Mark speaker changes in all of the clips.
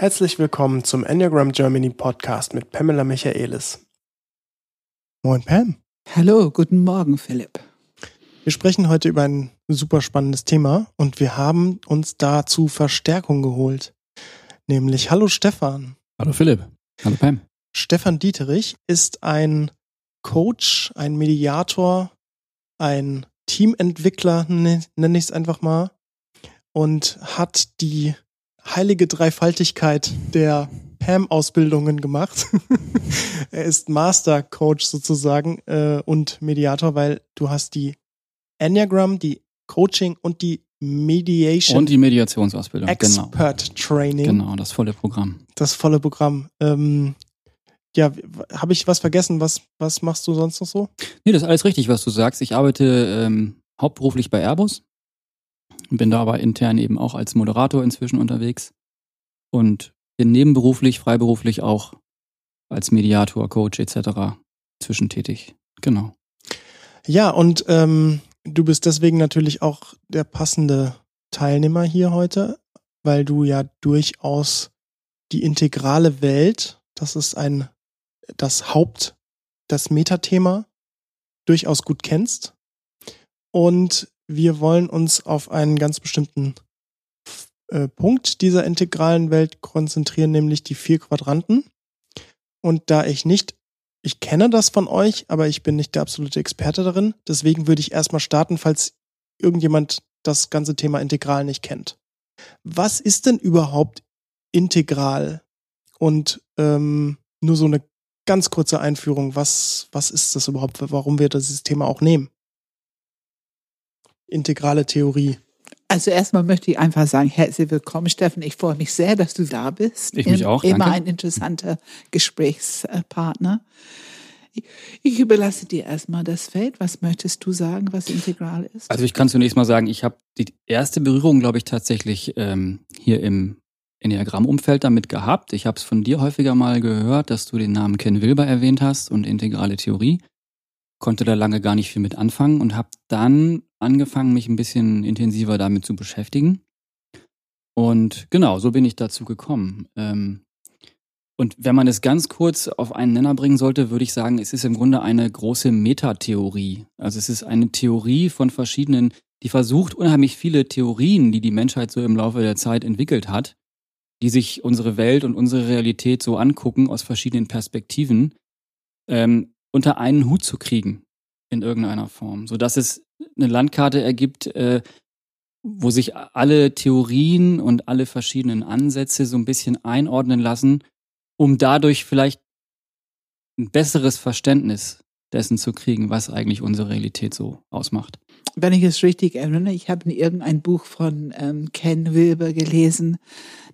Speaker 1: Herzlich willkommen zum Enneagram Germany Podcast mit Pamela Michaelis. Moin Pam.
Speaker 2: Hallo, guten Morgen Philipp.
Speaker 1: Wir sprechen heute über ein super spannendes Thema und wir haben uns dazu Verstärkung geholt. Nämlich Hallo Stefan.
Speaker 3: Hallo Philipp. Hallo Pam.
Speaker 1: Stefan Dieterich ist ein Coach, ein Mediator, ein Teamentwickler, nenne ich es einfach mal, und hat die heilige Dreifaltigkeit der PAM-Ausbildungen gemacht. er ist Master Coach sozusagen äh, und Mediator, weil du hast die Enneagram, die Coaching und die Mediation.
Speaker 3: Und die Mediationsausbildung,
Speaker 1: genau. Expert genau. Training.
Speaker 3: Genau, das volle Programm.
Speaker 1: Das volle Programm. Ähm, ja, habe ich was vergessen? Was, was machst du sonst noch so?
Speaker 3: Nee, das ist alles richtig, was du sagst. Ich arbeite ähm, hauptberuflich bei Airbus bin da aber intern eben auch als Moderator inzwischen unterwegs und bin nebenberuflich, freiberuflich auch als Mediator, Coach etc. zwischentätig. Genau.
Speaker 1: Ja, und ähm, du bist deswegen natürlich auch der passende Teilnehmer hier heute, weil du ja durchaus die integrale Welt, das ist ein das Haupt, das Metathema, durchaus gut kennst. Und wir wollen uns auf einen ganz bestimmten äh, Punkt dieser integralen Welt konzentrieren, nämlich die vier Quadranten. Und da ich nicht, ich kenne das von euch, aber ich bin nicht der absolute Experte darin, deswegen würde ich erstmal starten, falls irgendjemand das ganze Thema integral nicht kennt. Was ist denn überhaupt integral? Und ähm, nur so eine ganz kurze Einführung, was, was ist das überhaupt, warum wir dieses Thema auch nehmen? Integrale Theorie?
Speaker 2: Also erstmal möchte ich einfach sagen, herzlich willkommen, Steffen. Ich freue mich sehr, dass du da bist.
Speaker 3: Ich mich auch.
Speaker 2: Immer
Speaker 3: danke.
Speaker 2: ein interessanter Gesprächspartner. Ich überlasse dir erstmal das Feld. Was möchtest du sagen, was integral ist?
Speaker 3: Also ich kann zunächst mal sagen, ich habe die erste Berührung, glaube ich, tatsächlich ähm, hier im Enneagramm-Umfeld damit gehabt. Ich habe es von dir häufiger mal gehört, dass du den Namen Ken Wilber erwähnt hast und integrale Theorie konnte da lange gar nicht viel mit anfangen und habe dann angefangen, mich ein bisschen intensiver damit zu beschäftigen. Und genau, so bin ich dazu gekommen. Ähm, und wenn man es ganz kurz auf einen Nenner bringen sollte, würde ich sagen, es ist im Grunde eine große Metatheorie. Also es ist eine Theorie von verschiedenen, die versucht, unheimlich viele Theorien, die die Menschheit so im Laufe der Zeit entwickelt hat, die sich unsere Welt und unsere Realität so angucken aus verschiedenen Perspektiven, ähm, unter einen Hut zu kriegen in irgendeiner Form, so dass es eine Landkarte ergibt, äh, wo sich alle Theorien und alle verschiedenen Ansätze so ein bisschen einordnen lassen, um dadurch vielleicht ein besseres Verständnis dessen zu kriegen, was eigentlich unsere Realität so ausmacht.
Speaker 2: Wenn ich es richtig erinnere, ich habe in irgendein Buch von ähm, Ken Wilber gelesen,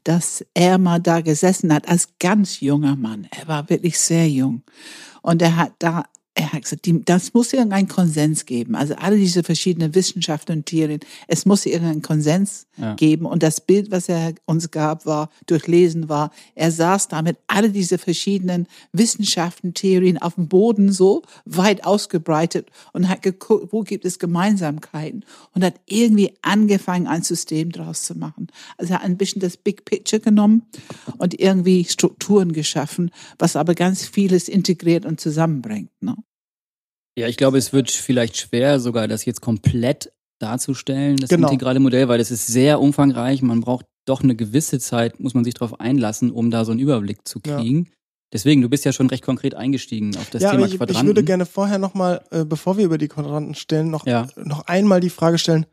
Speaker 2: dass er mal da gesessen hat als ganz junger Mann. Er war wirklich sehr jung. Und er hat da er hat gesagt, die, das muss irgendeinen Konsens geben. Also alle diese verschiedenen Wissenschaften und Theorien, es muss irgendeinen Konsens ja. geben. Und das Bild, was er uns gab, war, durchlesen war, er saß damit alle diese verschiedenen Wissenschaften, Theorien auf dem Boden so weit ausgebreitet und hat geguckt, wo gibt es Gemeinsamkeiten und hat irgendwie angefangen, ein System draus zu machen. Also er hat ein bisschen das Big Picture genommen und irgendwie Strukturen geschaffen, was aber ganz vieles integriert und zusammenbringt. Ne?
Speaker 3: Ja, ich glaube, es wird vielleicht schwer, sogar das jetzt komplett darzustellen, das genau. integrale Modell, weil es ist sehr umfangreich. Man braucht doch eine gewisse Zeit, muss man sich darauf einlassen, um da so einen Überblick zu kriegen. Ja. Deswegen, du bist ja schon recht konkret eingestiegen auf das
Speaker 1: ja,
Speaker 3: Thema
Speaker 1: ich,
Speaker 3: Quadranten.
Speaker 1: Ich würde gerne vorher nochmal, äh, bevor wir über die Quadranten stellen, noch, ja. noch einmal die Frage stellen,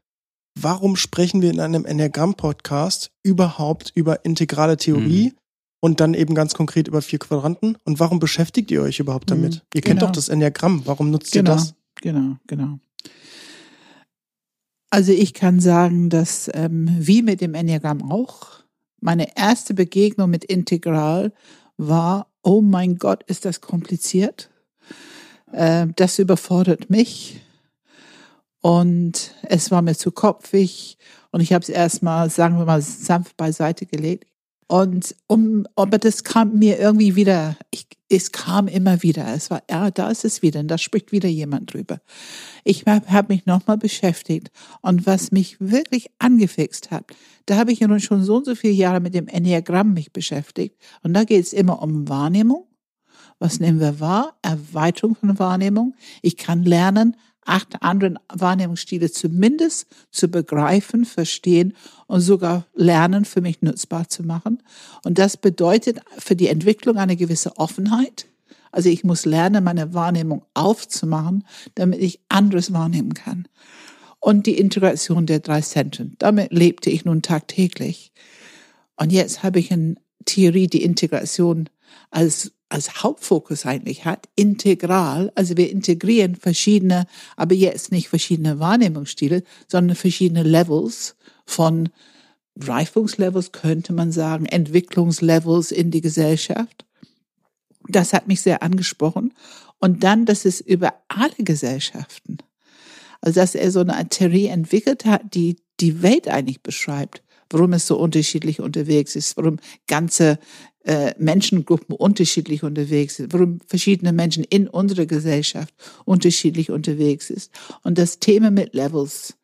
Speaker 1: warum sprechen wir in einem Enneagramm-Podcast überhaupt über integrale Theorie? Mhm und dann eben ganz konkret über vier Quadranten. Und warum beschäftigt ihr euch überhaupt damit? Mhm, ihr kennt genau. doch das Enneagramm. Warum nutzt
Speaker 2: genau,
Speaker 1: ihr das?
Speaker 2: Genau, genau. Also ich kann sagen, dass ähm, wie mit dem Enneagramm auch, meine erste Begegnung mit Integral war, oh mein Gott, ist das kompliziert. Äh, das überfordert mich. Und es war mir zu kopfig. Und ich habe es erstmal, sagen wir mal, sanft beiseite gelegt Und um, aber das kam mir irgendwie wieder, ich, es kam immer wieder. Es war, ja, da ist es wieder und da spricht wieder jemand drüber. Ich habe hab mich nochmal beschäftigt und was mich wirklich angefixt hat, da habe ich ja nun schon so und so viele Jahre mit dem Enneagramm mich beschäftigt und da geht es immer um Wahrnehmung. Was nehmen wir wahr? Erweiterung von Wahrnehmung. Ich kann lernen, acht anderen Wahrnehmungsstile zumindest zu begreifen, verstehen und sogar lernen, für mich nutzbar zu machen. Und das bedeutet für die Entwicklung eine gewisse Offenheit. Also ich muss lernen, meine Wahrnehmung aufzumachen, damit ich anderes wahrnehmen kann. Und die Integration der drei Zentren. Damit lebte ich nun tagtäglich. Und jetzt habe ich in Theorie die Integration als als Hauptfokus eigentlich hat, integral. Also wir integrieren verschiedene, aber jetzt nicht verschiedene Wahrnehmungsstile, sondern verschiedene Levels von Reifungslevels, könnte man sagen, Entwicklungslevels in die Gesellschaft. Das hat mich sehr angesprochen. Und dann, dass es über alle Gesellschaften, also dass er so eine Theorie entwickelt hat, die die Welt eigentlich beschreibt, warum es so unterschiedlich unterwegs ist, warum ganze äh, Menschengruppen unterschiedlich unterwegs sind, warum verschiedene Menschen in unserer Gesellschaft unterschiedlich unterwegs ist. Und das Thema mit Levels,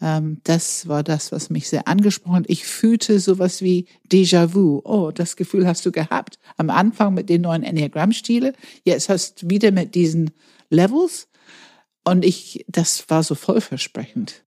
Speaker 2: ähm, das war das, was mich sehr angesprochen hat. Ich fühlte sowas wie Déjà-vu. Oh, das Gefühl hast du gehabt am Anfang mit den neuen Enneagramm-Stile. Jetzt hast du wieder mit diesen Levels. Und ich, das war so vollversprechend.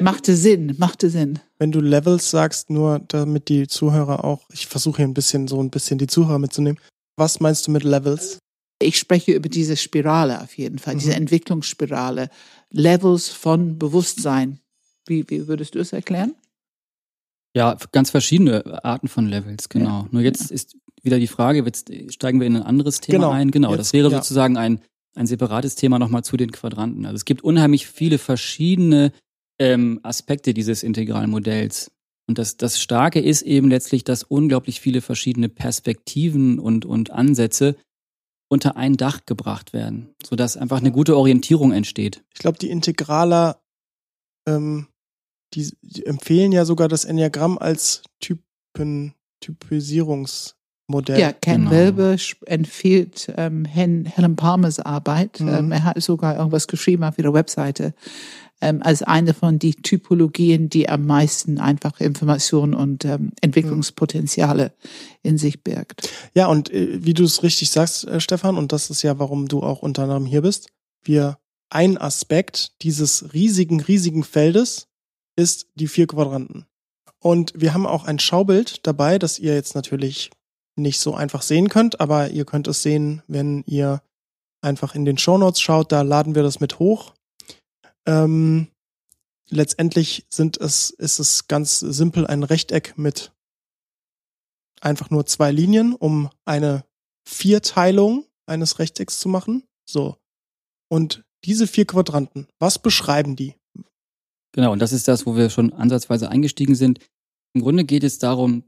Speaker 2: Machte Sinn, machte Sinn.
Speaker 1: Wenn du Levels sagst, nur damit die Zuhörer auch, ich versuche hier ein bisschen so ein bisschen die Zuhörer mitzunehmen. Was meinst du mit Levels?
Speaker 2: Ich spreche über diese Spirale auf jeden Fall, mhm. diese Entwicklungsspirale. Levels von Bewusstsein. Wie, wie würdest du es erklären?
Speaker 3: Ja, ganz verschiedene Arten von Levels, genau. Ja. Nur jetzt ja. ist wieder die Frage, jetzt steigen wir in ein anderes Thema genau. ein. Genau, jetzt, das wäre ja. sozusagen ein, ein separates Thema nochmal zu den Quadranten. Also es gibt unheimlich viele verschiedene ähm, Aspekte dieses integralen Modells. Und das, das Starke ist eben letztlich, dass unglaublich viele verschiedene Perspektiven und, und Ansätze unter ein Dach gebracht werden, sodass einfach eine gute Orientierung entsteht.
Speaker 1: Ich glaube, die Integraler, ähm, die, die, empfehlen ja sogar das Enneagramm als Typen, Typisierungsmodell.
Speaker 2: Ja, Ken genau. Wilber empfiehlt ähm, Helen Palmers Arbeit. Mhm. Ähm, er hat sogar irgendwas geschrieben auf ihrer Webseite ähm, als eine von die Typologien, die am meisten einfach Informationen und ähm, Entwicklungspotenziale in sich birgt.
Speaker 1: Ja, und äh, wie du es richtig sagst, äh, Stefan, und das ist ja, warum du auch unter anderem hier bist, wir ein Aspekt dieses riesigen, riesigen Feldes ist die vier Quadranten. Und wir haben auch ein Schaubild dabei, das ihr jetzt natürlich nicht so einfach sehen könnt, aber ihr könnt es sehen, wenn ihr einfach in den Shownotes schaut, da laden wir das mit hoch. Ähm, letztendlich sind es, ist es ganz simpel ein Rechteck mit einfach nur zwei Linien, um eine Vierteilung eines Rechtecks zu machen. So. Und diese vier Quadranten, was beschreiben die?
Speaker 3: Genau, und das ist das, wo wir schon ansatzweise eingestiegen sind. Im Grunde geht es darum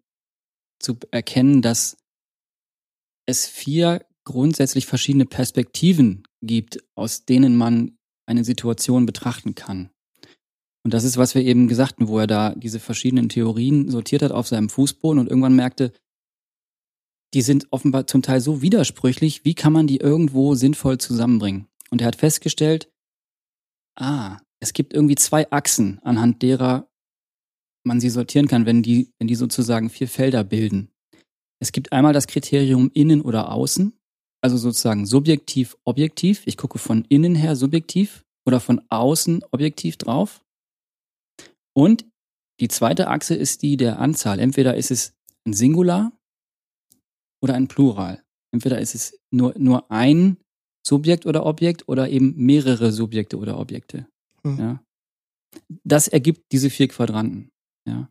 Speaker 3: zu erkennen, dass es vier grundsätzlich verschiedene Perspektiven gibt, aus denen man eine Situation betrachten kann. Und das ist, was wir eben gesagt haben, wo er da diese verschiedenen Theorien sortiert hat auf seinem Fußboden und irgendwann merkte, die sind offenbar zum Teil so widersprüchlich, wie kann man die irgendwo sinnvoll zusammenbringen? Und er hat festgestellt, ah, es gibt irgendwie zwei Achsen, anhand derer man sie sortieren kann, wenn die, wenn die sozusagen vier Felder bilden. Es gibt einmal das Kriterium innen oder außen also sozusagen subjektiv, objektiv. Ich gucke von innen her subjektiv oder von außen objektiv drauf. Und die zweite Achse ist die der Anzahl. Entweder ist es ein Singular oder ein Plural. Entweder ist es nur, nur ein Subjekt oder Objekt oder eben mehrere Subjekte oder Objekte. Mhm. Ja. Das ergibt diese vier Quadranten. Ja.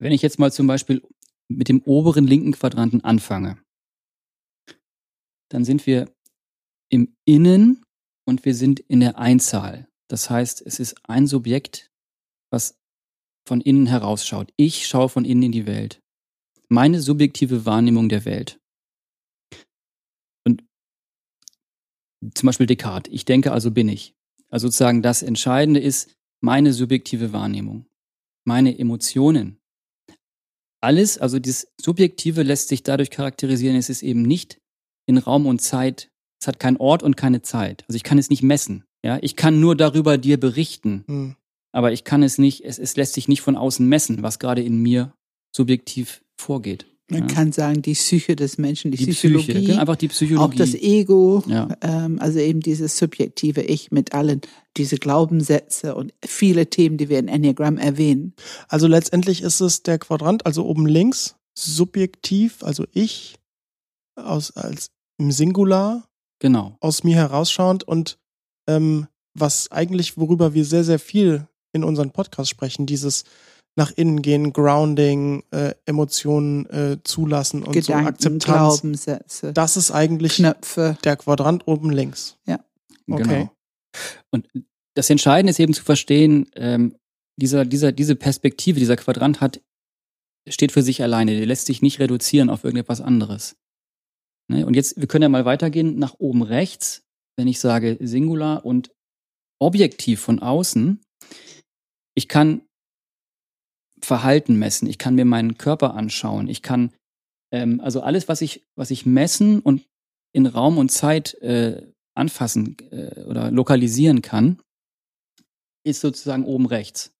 Speaker 3: Wenn ich jetzt mal zum Beispiel mit dem oberen linken Quadranten anfange, dann sind wir im Innen und wir sind in der Einzahl. Das heißt, es ist ein Subjekt, was von innen herausschaut. Ich schaue von innen in die Welt. Meine subjektive Wahrnehmung der Welt. Und zum Beispiel Descartes. Ich denke, also bin ich. Also sozusagen das Entscheidende ist meine subjektive Wahrnehmung. Meine Emotionen alles, also das Subjektive lässt sich dadurch charakterisieren, es ist eben nicht in Raum und Zeit, es hat keinen Ort und keine Zeit. Also ich kann es nicht messen. Ja, ich kann nur darüber dir berichten,
Speaker 1: Hm.
Speaker 3: aber ich kann es nicht, es, es lässt sich nicht von außen messen, was gerade in mir subjektiv vorgeht.
Speaker 2: Man
Speaker 3: Ja.
Speaker 2: kann sagen, die Psyche des Menschen, die,
Speaker 3: Die
Speaker 2: Psychologie,
Speaker 3: Psyche, einfach die Psychologie.
Speaker 2: auch das Ego,
Speaker 3: Ja.
Speaker 2: ähm, also eben dieses subjektive Ich mit allen diese Glaubenssätze und viele Themen, die wir in Enneagram erwähnen.
Speaker 1: Also letztendlich ist es der Quadrant, also oben links, subjektiv, also ich, aus, als im Singular,
Speaker 3: Genau.
Speaker 1: aus mir herausschauend und ähm, was eigentlich, worüber wir sehr, sehr viel in unseren Podcast sprechen, dieses nach innen gehen, Grounding, äh, Emotionen äh, zulassen und so
Speaker 2: Gedanken,
Speaker 1: Akzeptanz.
Speaker 2: Glaubenssätze,
Speaker 1: Das ist eigentlich
Speaker 2: Knöpfe.
Speaker 1: der Quadrant oben links. Okay.
Speaker 3: Genau. Und das Entscheidende ist eben zu verstehen, ähm, dieser, dieser, diese Perspektive, dieser Quadrant hat, steht für sich alleine. Der lässt sich nicht reduzieren auf irgendetwas anderes. Ne? Und jetzt, wir können ja mal weitergehen nach oben rechts, wenn ich sage Singular und objektiv von außen. Ich kann Verhalten messen, ich kann mir meinen Körper anschauen, ich kann, ähm, also alles, was ich, was ich messen und in Raum und Zeit äh, anfassen äh, oder lokalisieren kann, ist sozusagen oben rechts.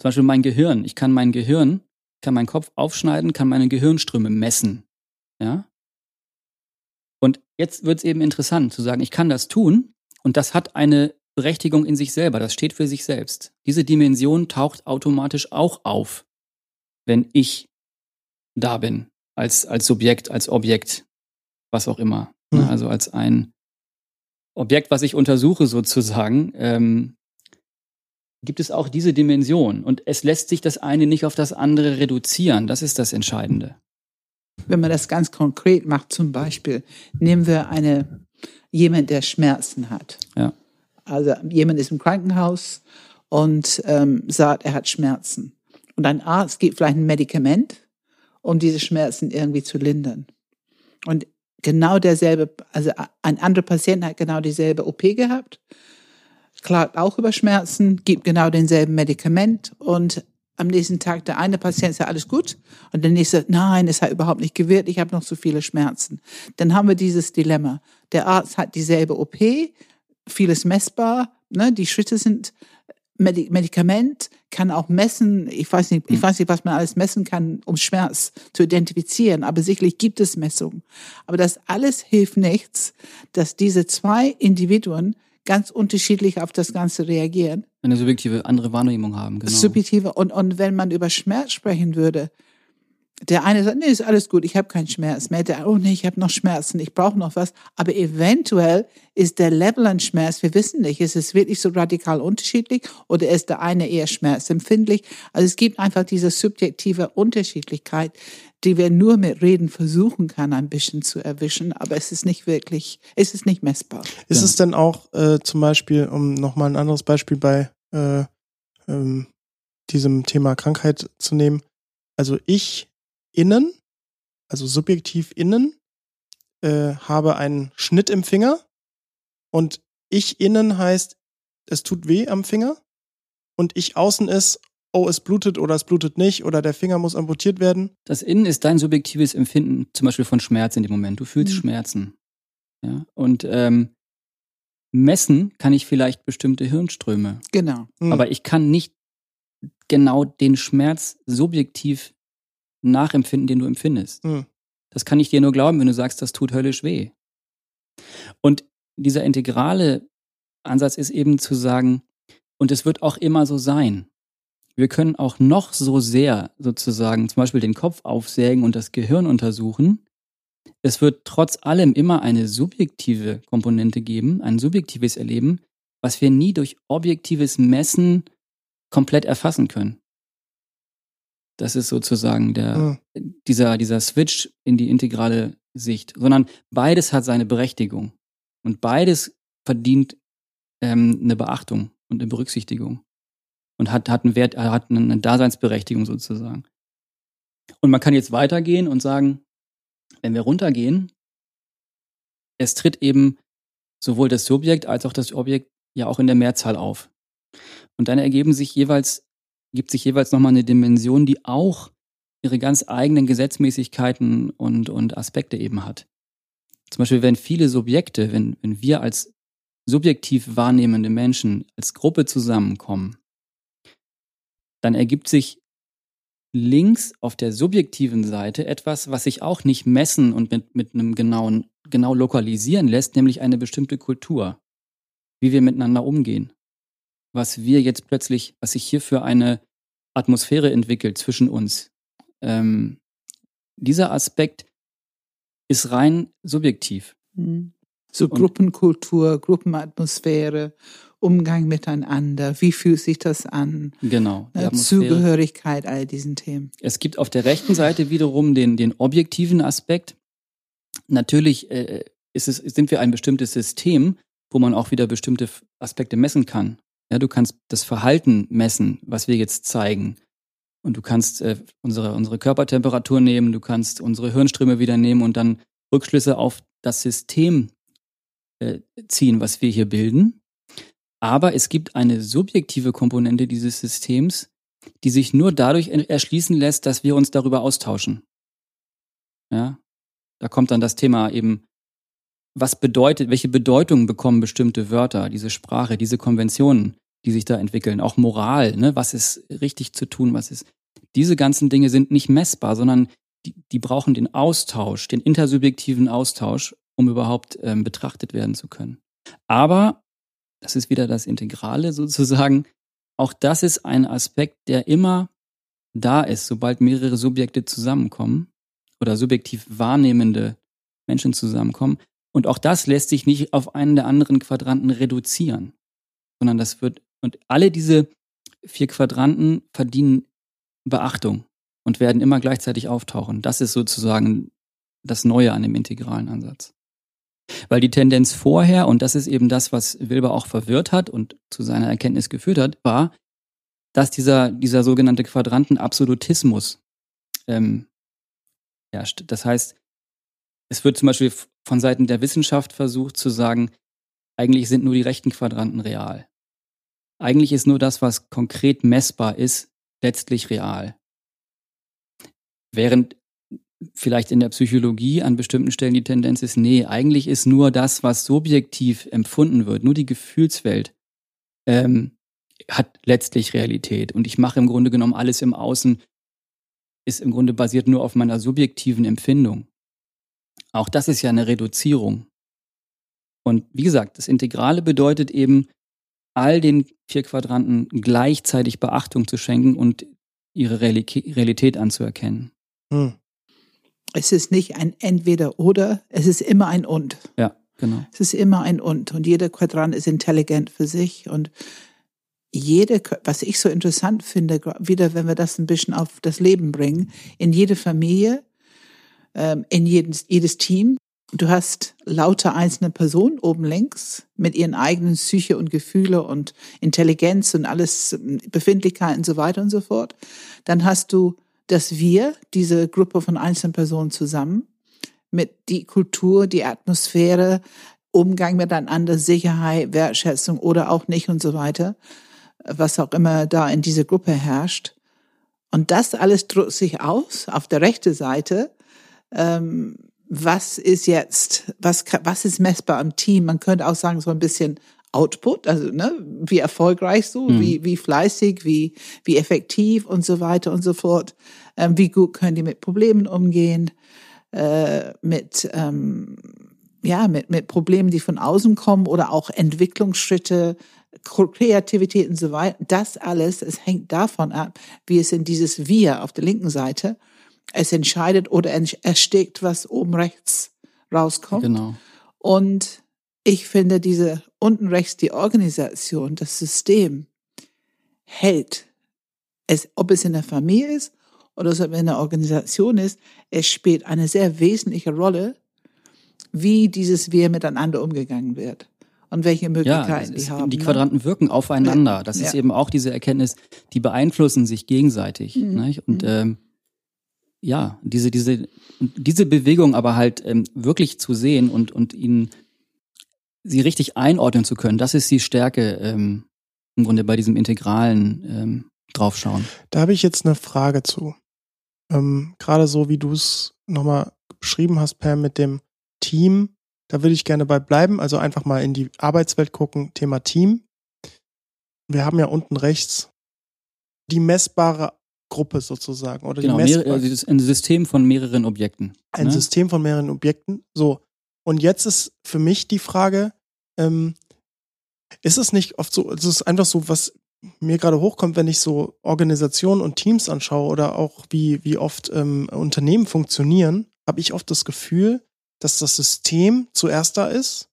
Speaker 3: Zum Beispiel mein Gehirn. Ich kann mein Gehirn, kann meinen Kopf aufschneiden, kann meine Gehirnströme messen. Ja? Und jetzt wird es eben interessant zu sagen, ich kann das tun und das hat eine Berechtigung in sich selber, das steht für sich selbst. Diese Dimension taucht automatisch auch auf, wenn ich da bin, als, als Subjekt, als Objekt, was auch immer. Ne?
Speaker 1: Mhm.
Speaker 3: Also als ein Objekt, was ich untersuche sozusagen, ähm, gibt es auch diese Dimension. Und es lässt sich das eine nicht auf das andere reduzieren. Das ist das Entscheidende.
Speaker 2: Wenn man das ganz konkret macht, zum Beispiel, nehmen wir eine, jemand, der Schmerzen hat.
Speaker 3: Ja.
Speaker 2: Also jemand ist im Krankenhaus und ähm, sagt, er hat Schmerzen. Und ein Arzt gibt vielleicht ein Medikament, um diese Schmerzen irgendwie zu lindern. Und genau derselbe, also ein anderer Patient hat genau dieselbe OP gehabt, klagt auch über Schmerzen, gibt genau denselben Medikament und am nächsten Tag der eine Patient sagt alles gut und der nächste nein, es hat überhaupt nicht gewirkt, ich habe noch zu viele Schmerzen. Dann haben wir dieses Dilemma. Der Arzt hat dieselbe OP, vieles messbar, ne, die Schritte sind Medi Medikament kann auch messen, ich weiß nicht, ich weiß nicht, was man alles messen kann, um Schmerz zu identifizieren, aber sicherlich gibt es Messungen. Aber das alles hilft nichts, dass diese zwei Individuen ganz unterschiedlich auf das Ganze reagieren.
Speaker 3: Eine subjektive andere Wahrnehmung haben, genau.
Speaker 2: Subjektive. Und, und wenn man über Schmerz sprechen würde, der eine sagt, nee, ist alles gut, ich habe keinen Schmerz mehr. Der, oh nee, ich habe noch Schmerzen, ich brauche noch was. Aber eventuell ist der Level an Schmerz, wir wissen nicht, ist es wirklich so radikal unterschiedlich oder ist der eine eher schmerzempfindlich? Also es gibt einfach diese subjektive Unterschiedlichkeit, die wir nur mit Reden versuchen kann, ein bisschen zu erwischen, aber es ist nicht wirklich, es ist nicht messbar.
Speaker 1: Ist
Speaker 3: Ja.
Speaker 1: es denn auch äh, zum Beispiel, um nochmal ein anderes Beispiel bei äh, ähm, diesem Thema Krankheit zu nehmen, also ich innen, also subjektiv innen, äh, habe einen Schnitt im Finger und ich innen heißt, es tut weh am Finger und ich außen ist, oh, es blutet oder es blutet nicht oder der Finger muss amputiert werden.
Speaker 3: Das Innen ist dein subjektives Empfinden, zum Beispiel von Schmerz in dem Moment. Du fühlst
Speaker 2: Mhm.
Speaker 3: Schmerzen. Ja? Und ähm, messen kann ich vielleicht bestimmte Hirnströme.
Speaker 2: Genau.
Speaker 1: Hm.
Speaker 3: Aber ich kann nicht genau den Schmerz subjektiv nachempfinden, den du empfindest.
Speaker 1: Hm.
Speaker 3: Das kann ich dir nur glauben, wenn du sagst, das tut höllisch weh. Und dieser integrale Ansatz ist eben zu sagen, und es wird auch immer so sein. Wir können auch noch so sehr sozusagen zum Beispiel den Kopf aufsägen und das Gehirn untersuchen. Es wird trotz allem immer eine subjektive Komponente geben, ein subjektives Erleben, was wir nie durch objektives Messen komplett erfassen können. Das ist sozusagen der,
Speaker 1: Hm.
Speaker 3: dieser, dieser Switch in die integrale Sicht, sondern beides hat seine Berechtigung und beides verdient ähm, eine Beachtung und eine Berücksichtigung und hat, hat einen Wert, hat eine Daseinsberechtigung sozusagen. Und man kann jetzt weitergehen und sagen, wenn wir runtergehen, es tritt eben sowohl das Subjekt als auch das Objekt ja auch in der Mehrzahl auf. Und dann ergeben sich jeweils, gibt sich jeweils nochmal eine Dimension, die auch ihre ganz eigenen Gesetzmäßigkeiten und, und Aspekte eben hat. Zum Beispiel, wenn viele Subjekte, wenn, wenn wir als subjektiv wahrnehmende Menschen als Gruppe zusammenkommen, dann ergibt sich links auf der subjektiven Seite etwas, was sich auch nicht messen und mit, mit einem genauen, genau lokalisieren lässt, nämlich eine bestimmte Kultur, wie wir miteinander umgehen. Was wir jetzt plötzlich, was sich hier für eine Atmosphäre entwickelt zwischen uns. Ähm, dieser Aspekt ist rein subjektiv.
Speaker 2: Mhm. So Gruppenkultur, Gruppenatmosphäre, Umgang miteinander, wie fühlt sich das an?
Speaker 3: Genau.
Speaker 2: Ne, Zugehörigkeit, all diesen Themen.
Speaker 3: Es gibt auf der rechten Seite wiederum den, den objektiven Aspekt. Natürlich äh, ist es, sind wir ein bestimmtes System, wo man auch wieder bestimmte Aspekte messen kann. Ja, du kannst das Verhalten messen, was wir jetzt zeigen. Und du kannst äh, unsere, unsere Körpertemperatur nehmen, du kannst unsere Hirnströme wieder nehmen und dann Rückschlüsse auf das System äh, ziehen, was wir hier bilden. Aber es gibt eine subjektive Komponente dieses Systems, die sich nur dadurch erschließen lässt, dass wir uns darüber austauschen. Ja, da kommt dann das Thema eben, was bedeutet, welche Bedeutung bekommen bestimmte Wörter, diese Sprache, diese Konventionen, die sich da entwickeln, auch Moral, ne, was ist richtig zu tun, was ist. Diese ganzen Dinge sind nicht messbar, sondern die, die brauchen den Austausch, den intersubjektiven Austausch, um überhaupt ähm, betrachtet werden zu können. Aber, das ist wieder das Integrale sozusagen, auch das ist ein Aspekt, der immer da ist, sobald mehrere Subjekte zusammenkommen oder subjektiv wahrnehmende Menschen zusammenkommen. Und auch das lässt sich nicht auf einen der anderen Quadranten reduzieren, sondern das wird, und alle diese vier Quadranten verdienen Beachtung und werden immer gleichzeitig auftauchen. Das ist sozusagen das Neue an dem integralen Ansatz. Weil die Tendenz vorher, und das ist eben das, was Wilber auch verwirrt hat und zu seiner Erkenntnis geführt hat, war, dass dieser, dieser sogenannte Quadrantenabsolutismus ähm, herrscht. Das heißt, es wird zum Beispiel von Seiten der Wissenschaft versucht zu sagen, eigentlich sind nur die rechten Quadranten real. Eigentlich ist nur das, was konkret messbar ist, letztlich real. Während vielleicht in der Psychologie an bestimmten Stellen die Tendenz ist, nee, eigentlich ist nur das, was subjektiv empfunden wird, nur die Gefühlswelt ähm, hat letztlich Realität. Und ich mache im Grunde genommen alles im Außen, ist im Grunde basiert nur auf meiner subjektiven Empfindung. Auch das ist ja eine Reduzierung. Und wie gesagt, das Integrale bedeutet eben, all den vier Quadranten gleichzeitig Beachtung zu schenken und ihre Realität anzuerkennen. Hm.
Speaker 2: Es ist nicht ein Entweder oder, es ist immer ein Und.
Speaker 3: Ja, genau.
Speaker 2: Es ist immer ein Und. Und jeder Quadrant ist intelligent für sich. Und jede, was ich so interessant finde, wieder wenn wir das ein bisschen auf das Leben bringen, in jede Familie, ähm, in jedes, jedes Team, du hast lauter einzelne Personen oben links mit ihren eigenen Psyche und Gefühle und Intelligenz und alles, Befindlichkeiten und so weiter und so fort. Dann hast du dass wir, diese Gruppe von einzelnen Personen zusammen, mit die Kultur, die Atmosphäre, Umgang miteinander, Sicherheit, Wertschätzung oder auch nicht und so weiter, was auch immer da in dieser Gruppe herrscht. Und das alles drückt sich aus auf der rechten Seite. Ähm, was ist jetzt, was, was ist messbar am Team? Man könnte auch sagen, so ein bisschen Output, also ne, wie erfolgreich so, mhm. wie, wie fleißig, wie, wie effektiv und so weiter und so fort. Ähm, wie gut können die mit Problemen umgehen, äh, mit, ähm, ja, mit, mit Problemen, die von außen kommen oder auch Entwicklungsschritte, Kreativität und so weiter. Das alles, es hängt davon ab, wie es in dieses Wir auf der linken Seite es entscheidet oder erstickt, was oben rechts rauskommt.
Speaker 3: Genau.
Speaker 2: Und ich finde diese unten rechts die Organisation, das System hält. Es, ob es in der Familie ist oder ob es in der Organisation ist, es spielt eine sehr wesentliche Rolle, wie dieses Wir miteinander umgegangen wird und welche Möglichkeiten
Speaker 3: ja, die
Speaker 2: haben.
Speaker 3: Die ne? Quadranten wirken aufeinander. Das ja. ist eben auch diese Erkenntnis, die beeinflussen sich gegenseitig. Mhm. Und mhm. ähm, ja, diese, diese, diese Bewegung aber halt ähm, wirklich zu sehen und, und ihnen sie richtig einordnen zu können, das ist die Stärke ähm, im Grunde bei diesem integralen ähm, draufschauen.
Speaker 1: Da habe ich jetzt eine Frage zu. ähm, gerade so, wie du es nochmal beschrieben hast, Pam, mit dem Team, da würde ich gerne bei bleiben. Also einfach mal in die Arbeitswelt gucken, Thema Team. Wir haben ja unten rechts die messbare Gruppe sozusagen. Oder
Speaker 3: genau,
Speaker 1: die
Speaker 3: mehrere, also ein System von mehreren Objekten.
Speaker 1: Ein
Speaker 3: ne?
Speaker 1: System von mehreren Objekten. So. Und jetzt ist für mich die Frage, ähm, ist es nicht oft so, es ist einfach so, was mir gerade hochkommt, wenn ich so Organisationen und Teams anschaue oder auch wie, wie oft ähm, Unternehmen funktionieren, habe ich oft das Gefühl, dass das System zuerst da ist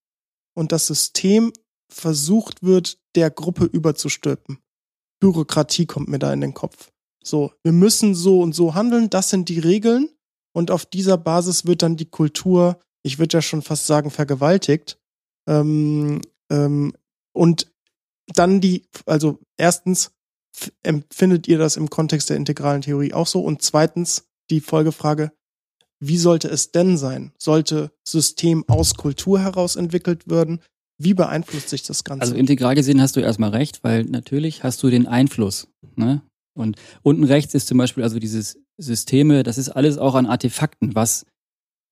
Speaker 1: und das System versucht wird, der Gruppe überzustülpen. Bürokratie kommt mir da in den Kopf. So, wir müssen so und so handeln, das sind die Regeln und auf dieser Basis wird dann die Kultur, ich würde ja schon fast sagen, vergewaltigt. Ähm, ähm, und dann die, also erstens, empfindet ihr das im Kontext der integralen Theorie auch so? Und zweitens die Folgefrage, wie sollte es denn sein? Sollte System aus Kultur heraus entwickelt werden? Wie beeinflusst sich das Ganze?
Speaker 3: Also integral gesehen hast du erstmal recht, weil natürlich hast du den Einfluss. Ne? Und unten rechts ist zum Beispiel also dieses Systeme, das ist alles auch an Artefakten, was,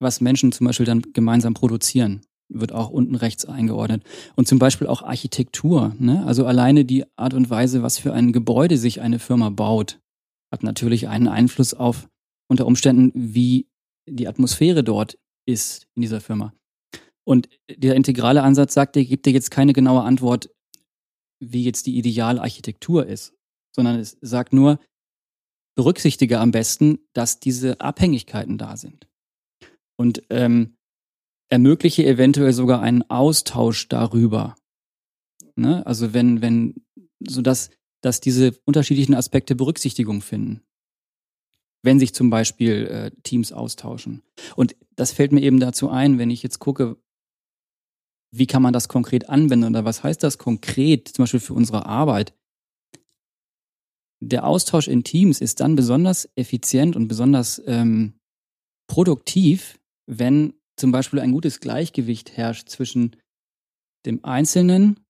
Speaker 3: was Menschen zum Beispiel dann gemeinsam produzieren, wird auch unten rechts eingeordnet. Und zum Beispiel auch Architektur, ne? also alleine die Art und Weise, was für ein Gebäude sich eine Firma baut, hat natürlich einen Einfluss auf unter Umständen, wie die Atmosphäre dort ist in dieser Firma. Und der integrale Ansatz sagt, der gibt dir jetzt keine genaue Antwort, wie jetzt die ideale Architektur ist, sondern es sagt nur, berücksichtige am besten, dass diese Abhängigkeiten da sind. Und ähm, ermögliche eventuell sogar einen Austausch darüber. Ne? Also wenn, wenn, so dass, dass diese unterschiedlichen Aspekte Berücksichtigung finden. Wenn sich zum Beispiel äh, Teams austauschen. Und das fällt mir eben dazu ein, wenn ich jetzt gucke, wie kann man das konkret anwenden oder was heißt das konkret, zum Beispiel für unsere Arbeit? Der Austausch in Teams ist dann besonders effizient und besonders ähm, produktiv, wenn zum Beispiel ein gutes Gleichgewicht herrscht zwischen dem Einzelnen,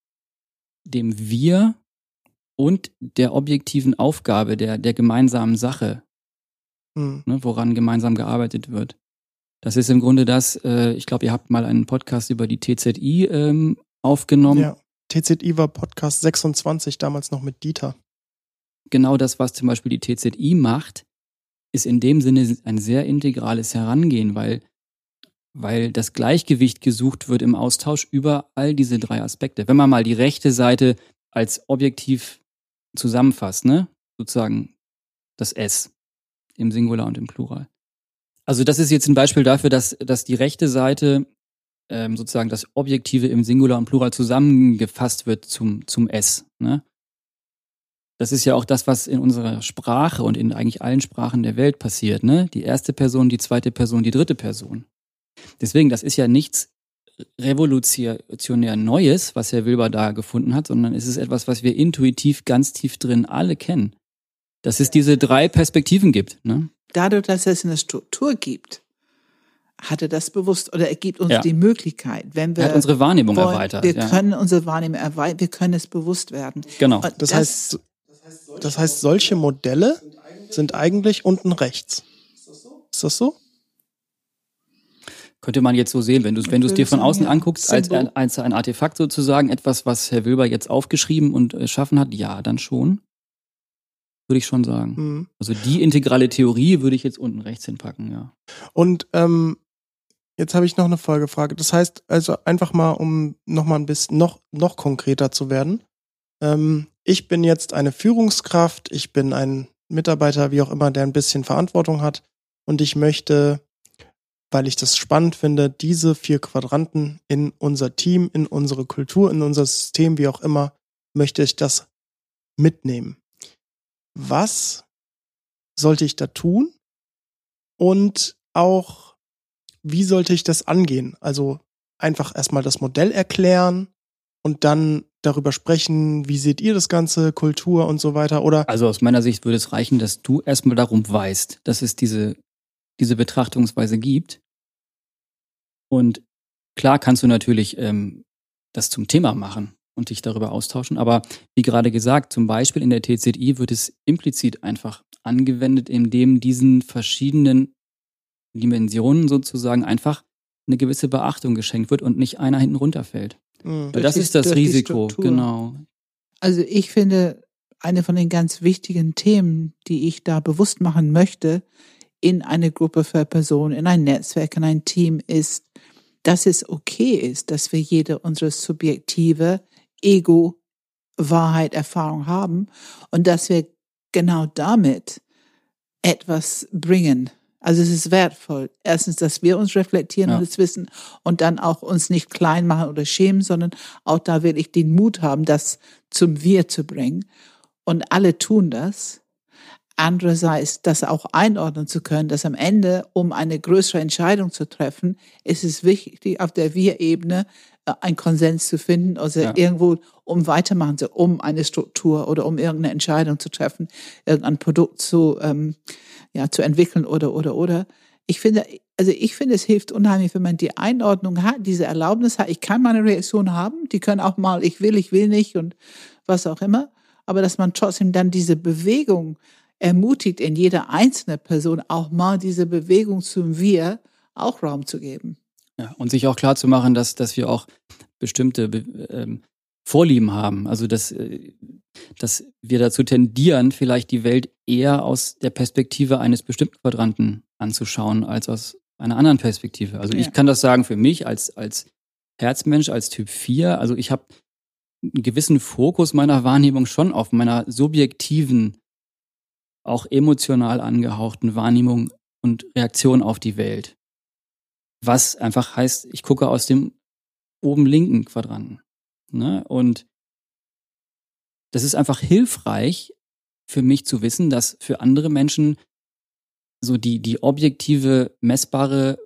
Speaker 3: dem Wir und der objektiven Aufgabe, der, der gemeinsamen Sache, hm. ne, woran gemeinsam gearbeitet wird. Das ist im Grunde das, äh, ich glaube, ihr habt mal einen Podcast über die TZI ähm, aufgenommen. Ja,
Speaker 1: TZI war Podcast 26, damals noch mit Dieter
Speaker 3: genau das, was zum Beispiel die TZI macht, ist in dem Sinne ein sehr integrales Herangehen, weil, weil das Gleichgewicht gesucht wird im Austausch über all diese drei Aspekte. Wenn man mal die rechte Seite als objektiv zusammenfasst, ne? sozusagen das S im Singular und im Plural. Also das ist jetzt ein Beispiel dafür, dass, dass die rechte Seite ähm, sozusagen das Objektive im Singular und Plural zusammengefasst wird zum, zum S. Ne? Das ist ja auch das, was in unserer Sprache und in eigentlich allen Sprachen der Welt passiert, ne? Die erste Person, die zweite Person, die dritte Person. Deswegen, das ist ja nichts revolutionär Neues, was Herr Wilber da gefunden hat, sondern es ist etwas, was wir intuitiv ganz tief drin alle kennen. Dass es diese drei Perspektiven gibt, ne?
Speaker 2: Dadurch, dass es eine Struktur gibt, hat er das bewusst oder er gibt uns ja. die Möglichkeit, wenn wir
Speaker 3: er hat unsere Wahrnehmung wollen, erweitert.
Speaker 2: Wir ja. können unsere Wahrnehmung erweitern, wir können es bewusst werden.
Speaker 3: Genau.
Speaker 1: Das, das heißt, das heißt, solche Modelle sind eigentlich unten rechts. Ist das so?
Speaker 3: Könnte man jetzt so sehen, wenn du wenn du es dir von außen anguckst, als, als ein Artefakt sozusagen, etwas, was Herr Wilber jetzt aufgeschrieben und erschaffen hat, ja, dann schon. Würde ich schon sagen. Mhm. Also die integrale Theorie würde ich jetzt unten rechts hinpacken, ja.
Speaker 1: Und ähm, jetzt habe ich noch eine Folgefrage. Das heißt, also einfach mal, um noch mal ein bisschen noch, noch konkreter zu werden. Ähm, ich bin jetzt eine Führungskraft, ich bin ein Mitarbeiter, wie auch immer, der ein bisschen Verantwortung hat und ich möchte, weil ich das spannend finde, diese vier Quadranten in unser Team, in unsere Kultur, in unser System, wie auch immer, möchte ich das mitnehmen. Was sollte ich da tun? Und auch, wie sollte ich das angehen? Also einfach erstmal das Modell erklären und dann darüber sprechen, wie seht ihr das Ganze, Kultur und so weiter, oder?
Speaker 3: Also aus meiner Sicht würde es reichen, dass du erstmal darum weißt, dass es diese, diese Betrachtungsweise gibt. Und klar kannst du natürlich ähm, das zum Thema machen und dich darüber austauschen, aber wie gerade gesagt, zum Beispiel in der TZI wird es implizit einfach angewendet, indem diesen verschiedenen Dimensionen sozusagen einfach eine gewisse Beachtung geschenkt wird und nicht einer hinten runterfällt.
Speaker 1: Mhm.
Speaker 3: Weil das
Speaker 2: die-
Speaker 3: ist das Risiko, genau.
Speaker 2: Also ich finde, eine von den ganz wichtigen Themen, die ich da bewusst machen möchte, in eine Gruppe für Personen, in ein Netzwerk, in ein Team ist, dass es okay ist, dass wir jede unsere subjektive Ego, Wahrheit, Erfahrung haben und dass wir genau damit etwas bringen. Also es ist wertvoll. Erstens, dass wir uns reflektieren
Speaker 3: Ja.
Speaker 2: und es wissen und dann auch uns nicht klein machen oder schämen, sondern auch da wirklich den Mut haben, das zum Wir zu bringen. Und alle tun das. Andererseits, das auch einordnen zu können, dass am Ende, um eine größere Entscheidung zu treffen, ist es wichtig, auf der Wir-Ebene äh, einen Konsens zu finden, also
Speaker 3: Ja.
Speaker 2: irgendwo, um weitermachen zu, um eine Struktur oder um irgendeine Entscheidung zu treffen, irgendein Produkt zu, ähm, ja, zu entwickeln oder, oder, oder. Ich finde, also ich finde, es hilft unheimlich, wenn man die Einordnung hat, diese Erlaubnis hat. Ich kann meine Reaktion haben. Die können auch mal, ich will, ich will nicht und was auch immer. Aber dass man trotzdem dann diese Bewegung ermutigt, in jeder einzelne Person auch mal diese Bewegung zum Wir auch Raum zu geben.
Speaker 3: Ja, und sich auch klar zu machen, dass, dass wir auch bestimmte Be- ähm, Vorlieben haben. Also dass, äh, dass wir dazu tendieren, vielleicht die Welt eher aus der Perspektive eines bestimmten Quadranten anzuschauen, als aus einer anderen Perspektive. Also
Speaker 2: Ja.
Speaker 3: ich kann das sagen für mich als, als Herzmensch, als Typ 4. Also ich habe einen gewissen Fokus meiner Wahrnehmung schon auf meiner subjektiven, auch emotional angehauchten Wahrnehmung und Reaktion auf die Welt. Was einfach heißt, ich gucke aus dem oben linken Quadranten. Ne? Und das ist einfach hilfreich für mich zu wissen, dass für andere Menschen so die, die objektive, messbare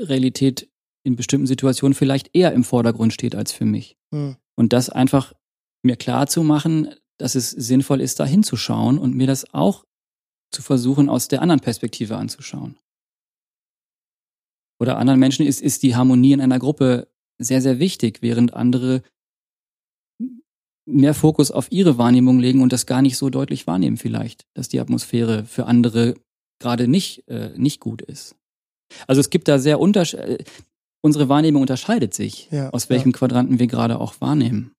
Speaker 3: Realität in bestimmten Situationen vielleicht eher im Vordergrund steht als für mich.
Speaker 1: Mhm.
Speaker 3: Und das einfach mir klar zu machen, dass es sinnvoll ist, da hinzuschauen und mir das auch zu versuchen, aus der anderen Perspektive anzuschauen. Oder anderen Menschen ist, ist die Harmonie in einer Gruppe sehr, sehr wichtig, während andere mehr Fokus auf ihre Wahrnehmung legen und das gar nicht so deutlich wahrnehmen vielleicht, dass die Atmosphäre für andere gerade nicht, äh, nicht gut ist. Also es gibt da sehr unterschied äh, unsere Wahrnehmung unterscheidet sich,
Speaker 1: Ja,
Speaker 3: aus welchem Quadranten wir gerade auch wahrnehmen.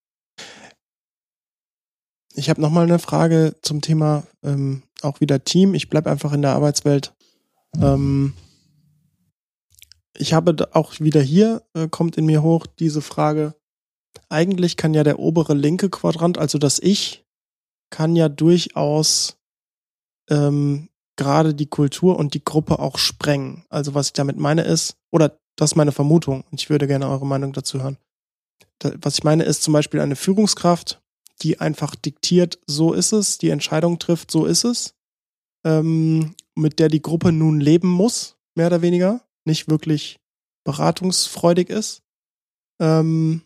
Speaker 1: Ich habe nochmal eine Frage zum Thema ähm, auch wieder Team. Ich bleib einfach in der Arbeitswelt. Ähm, ich habe auch wieder hier, äh, kommt in mir hoch diese Frage, eigentlich kann ja der obere linke Quadrant, also das Ich, kann ja durchaus ähm, gerade die Kultur und die Gruppe auch sprengen. Also was ich damit meine ist, oder das ist meine Vermutung, und ich würde gerne eure Meinung dazu hören. Da, was ich meine ist zum Beispiel eine Führungskraft, die einfach diktiert, so ist es, die Entscheidung trifft, so ist es, ähm, mit der die Gruppe nun leben muss, mehr oder weniger, nicht wirklich beratungsfreudig ist, ähm,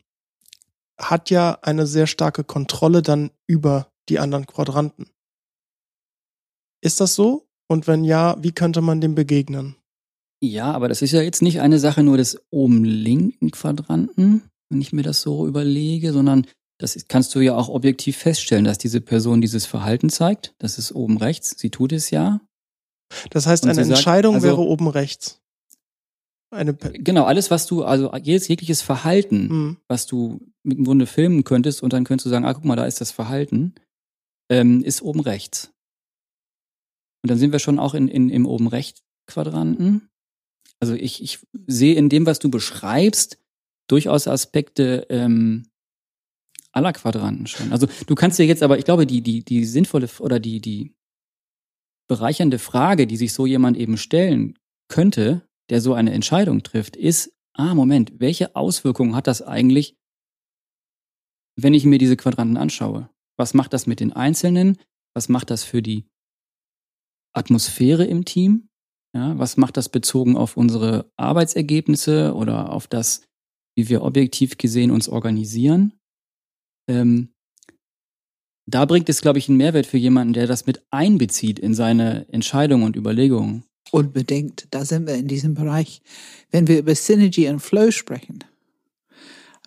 Speaker 1: hat ja eine sehr starke Kontrolle dann über die anderen Quadranten. Ist das so? Und wenn ja, wie könnte man dem begegnen?
Speaker 3: Ja, aber das ist ja jetzt nicht eine Sache nur des oben linken Quadranten, wenn ich mir das so überlege, sondern das ist, kannst du ja auch objektiv feststellen, dass diese Person dieses Verhalten zeigt. Das ist oben rechts. Sie tut es ja.
Speaker 1: Das heißt,
Speaker 3: Und
Speaker 1: eine
Speaker 3: sie sagt,
Speaker 1: Entscheidung
Speaker 3: also-
Speaker 1: wäre oben rechts. Eine, Pe-
Speaker 3: Genau, alles, was du, also jedes jegliches Verhalten,
Speaker 1: Hm,
Speaker 3: was du im Grunde filmen könntest und dann könntest du sagen, ah, guck mal, da ist das Verhalten, ähm, ist oben rechts. Und dann sind wir schon auch in, in, im oben rechts Quadranten. Also ich, ich sehe in dem, was du beschreibst, durchaus Aspekte ähm, aller Quadranten schon. Also du kannst dir jetzt aber, ich glaube, die, die, die sinnvolle oder die, die bereichernde Frage, die sich so jemand eben stellen könnte, der so eine Entscheidung trifft, ist, ah, Moment, welche Auswirkungen hat das eigentlich, wenn ich mir diese Quadranten anschaue? Was macht das mit den Einzelnen? Was macht das für die Atmosphäre im Team? Ja, was macht das bezogen auf unsere Arbeitsergebnisse oder auf das, wie wir objektiv gesehen uns organisieren? Ähm, da bringt es, glaube ich, einen Mehrwert für jemanden, der das mit einbezieht in seine Entscheidungen und Überlegungen.
Speaker 2: Unbedingt. Da sind wir in diesem Bereich. Wenn wir über Synergy und Flow sprechen,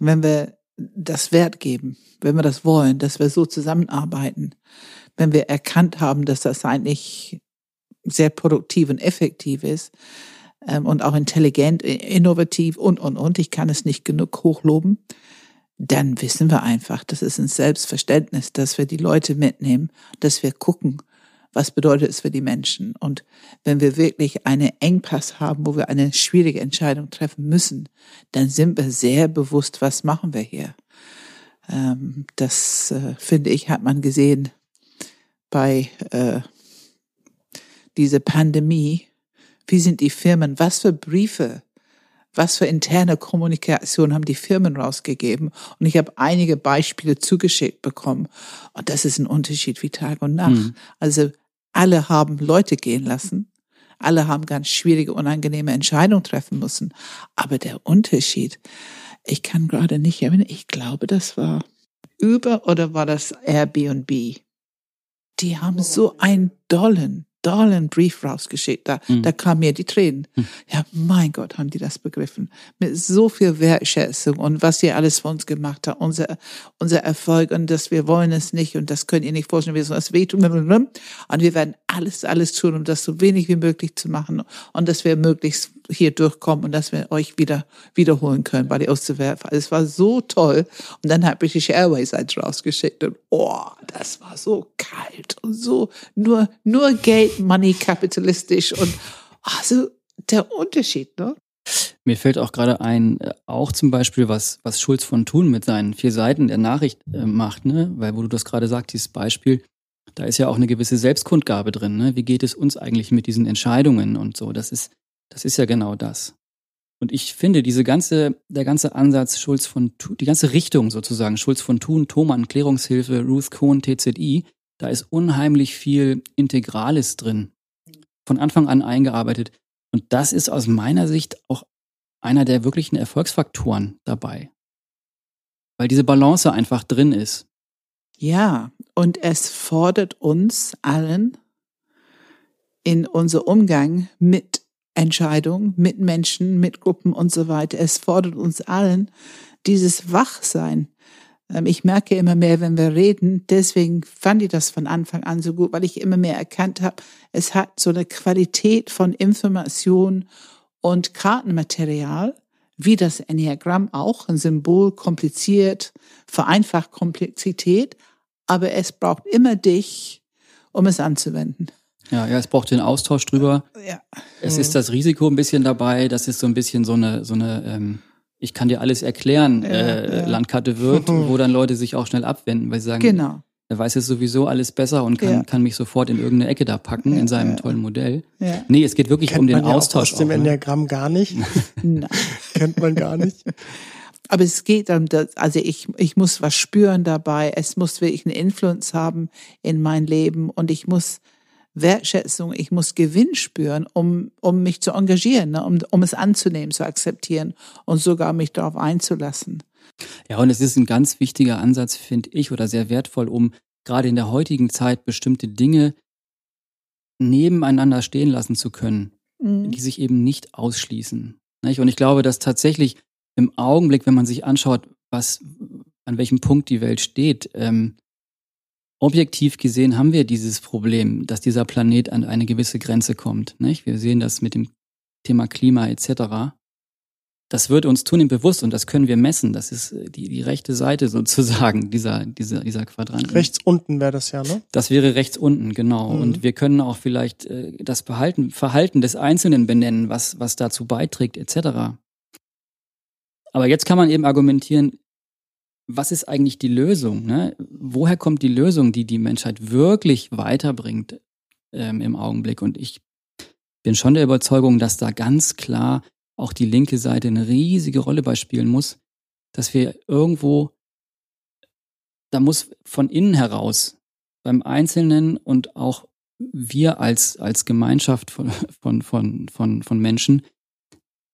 Speaker 2: wenn wir das Wert geben, wenn wir das wollen, dass wir so zusammenarbeiten, wenn wir erkannt haben, dass das eigentlich sehr produktiv und effektiv ist ähm, und auch intelligent, innovativ und, und, und, ich kann es nicht genug hochloben, dann wissen wir einfach, das ist ein Selbstverständnis, dass wir die Leute mitnehmen, dass wir gucken, was bedeutet es für die Menschen. Und wenn wir wirklich einen Engpass haben, wo wir eine schwierige Entscheidung treffen müssen, dann sind wir sehr bewusst, was machen wir hier. Ähm, das, äh, finde ich, hat man gesehen bei äh, dieser Pandemie. Wie sind die Firmen? Was für Briefe was für interne Kommunikation haben die Firmen rausgegeben. Und ich habe einige Beispiele zugeschickt bekommen. Und das ist ein Unterschied wie Tag und Nacht. Mhm. Also alle haben Leute gehen lassen. Alle haben ganz schwierige, unangenehme Entscheidungen treffen müssen. Aber der Unterschied, ich kann gerade nicht erinnern, ich glaube, das war Uber oder war das Airbnb? Die haben so einen dollen dollen Brief rausgeschickt. Da, mhm. da kamen mir die Tränen. Mhm. Ja, mein Gott, haben die das begriffen. Mit so viel Wertschätzung und was ihr alles für uns gemacht habt, unser, unser Erfolg und dass wir wollen es nicht und das könnt ihr nicht vorstellen, wir sollen es wehtun. Und wir werden alles, alles tun, um das so wenig wie möglich zu machen und dass wir möglichst hier durchkommen und dass wir euch wieder wiederholen können bei der Osterwerfer. Also es war so toll. Und dann hat British Airways eins rausgeschickt und oh, das war so kalt und so nur, nur Geld, Money, kapitalistisch und also der Unterschied, ne?
Speaker 3: Mir fällt auch gerade ein, äh, auch zum Beispiel, was, was Schulz von Thun mit seinen vier Seiten der Nachricht äh, macht, ne? Weil, wo du das gerade sagst, dieses Beispiel, da ist ja auch eine gewisse Selbstkundgabe drin, ne? Wie geht es uns eigentlich mit diesen Entscheidungen und so? Das ist, das ist ja genau das. Und ich finde, diese ganze, der ganze Ansatz Schulz von die ganze Richtung sozusagen, Schulz von Thun, Thomann, Klärungshilfe, Ruth Cohn, TZI, da ist unheimlich viel Integrales drin. Von Anfang an eingearbeitet. Und das ist aus meiner Sicht auch einer der wirklichen Erfolgsfaktoren dabei. Weil diese Balance einfach drin ist.
Speaker 2: Ja, und es fordert uns allen in unser Umgang mit Entscheidungen, mit Menschen, mit Gruppen und so weiter. Es fordert uns allen dieses Wachsein. Ähm, ich merke immer mehr, wenn wir reden, deswegen fand ich das von Anfang an so gut, weil ich immer mehr erkannt habe, es hat so eine Qualität von Information und Kartenmaterial, wie das Enneagramm auch, ein Symbol, kompliziert, vereinfacht Komplexität, aber es braucht immer dich, um es anzuwenden.
Speaker 3: Ja, ja, es braucht den Austausch drüber. Ja. Es ist das Risiko ein bisschen dabei, dass es so ein bisschen so eine, so eine, ähm, ich kann dir alles erklären, ja, äh, ja. Landkarte wird, wo dann Leute sich auch schnell abwenden, weil sie sagen, genau. er weiß jetzt sowieso alles besser und kann, ja. kann mich sofort in irgendeine Ecke da packen in seinem tollen Modell. Ja. Nee, es geht wirklich Kennt um den
Speaker 1: man
Speaker 3: Austausch.
Speaker 1: aus dem auch, ne? Enneagramm gar nicht. Kennt man gar nicht.
Speaker 2: Aber es geht um das, also ich, ich muss was spüren dabei. Es muss wirklich eine Influence haben in mein Leben und ich muss Wertschätzung, ich muss Gewinn spüren, um, um mich zu engagieren, ne? um, um es anzunehmen, zu akzeptieren und sogar mich darauf einzulassen.
Speaker 3: Ja, und es ist ein ganz wichtiger Ansatz, finde ich, oder sehr wertvoll, um gerade in der heutigen Zeit bestimmte Dinge nebeneinander stehen lassen zu können, mhm. die sich eben nicht ausschließen. Und ich glaube, dass tatsächlich im Augenblick, wenn man sich anschaut, was, an welchem Punkt die Welt steht, ähm, objektiv gesehen haben wir dieses Problem, dass dieser Planet an eine gewisse Grenze kommt. Nicht? Wir sehen das mit dem Thema Klima etc. Das wird uns zunehmend bewusst und das können wir messen. Das ist äh, die, die rechte Seite sozusagen dieser, dieser, dieser Quadrant.
Speaker 1: Rechts unten wäre das ja, ne?
Speaker 3: Das wäre rechts unten, genau. Mhm. Und wir können auch vielleicht äh, das Verhalten, Verhalten des Einzelnen benennen, was, was dazu beiträgt etc. Aber jetzt kann man eben argumentieren, was ist eigentlich die Lösung? Ne? Woher kommt die Lösung, die die Menschheit wirklich weiterbringt ähm, im Augenblick? Und ich bin schon der Überzeugung, dass da ganz klar auch die linke Seite eine riesige Rolle beispielen muss, dass wir irgendwo, da muss von innen heraus beim Einzelnen und auch wir als, als Gemeinschaft von, von, von, von, von Menschen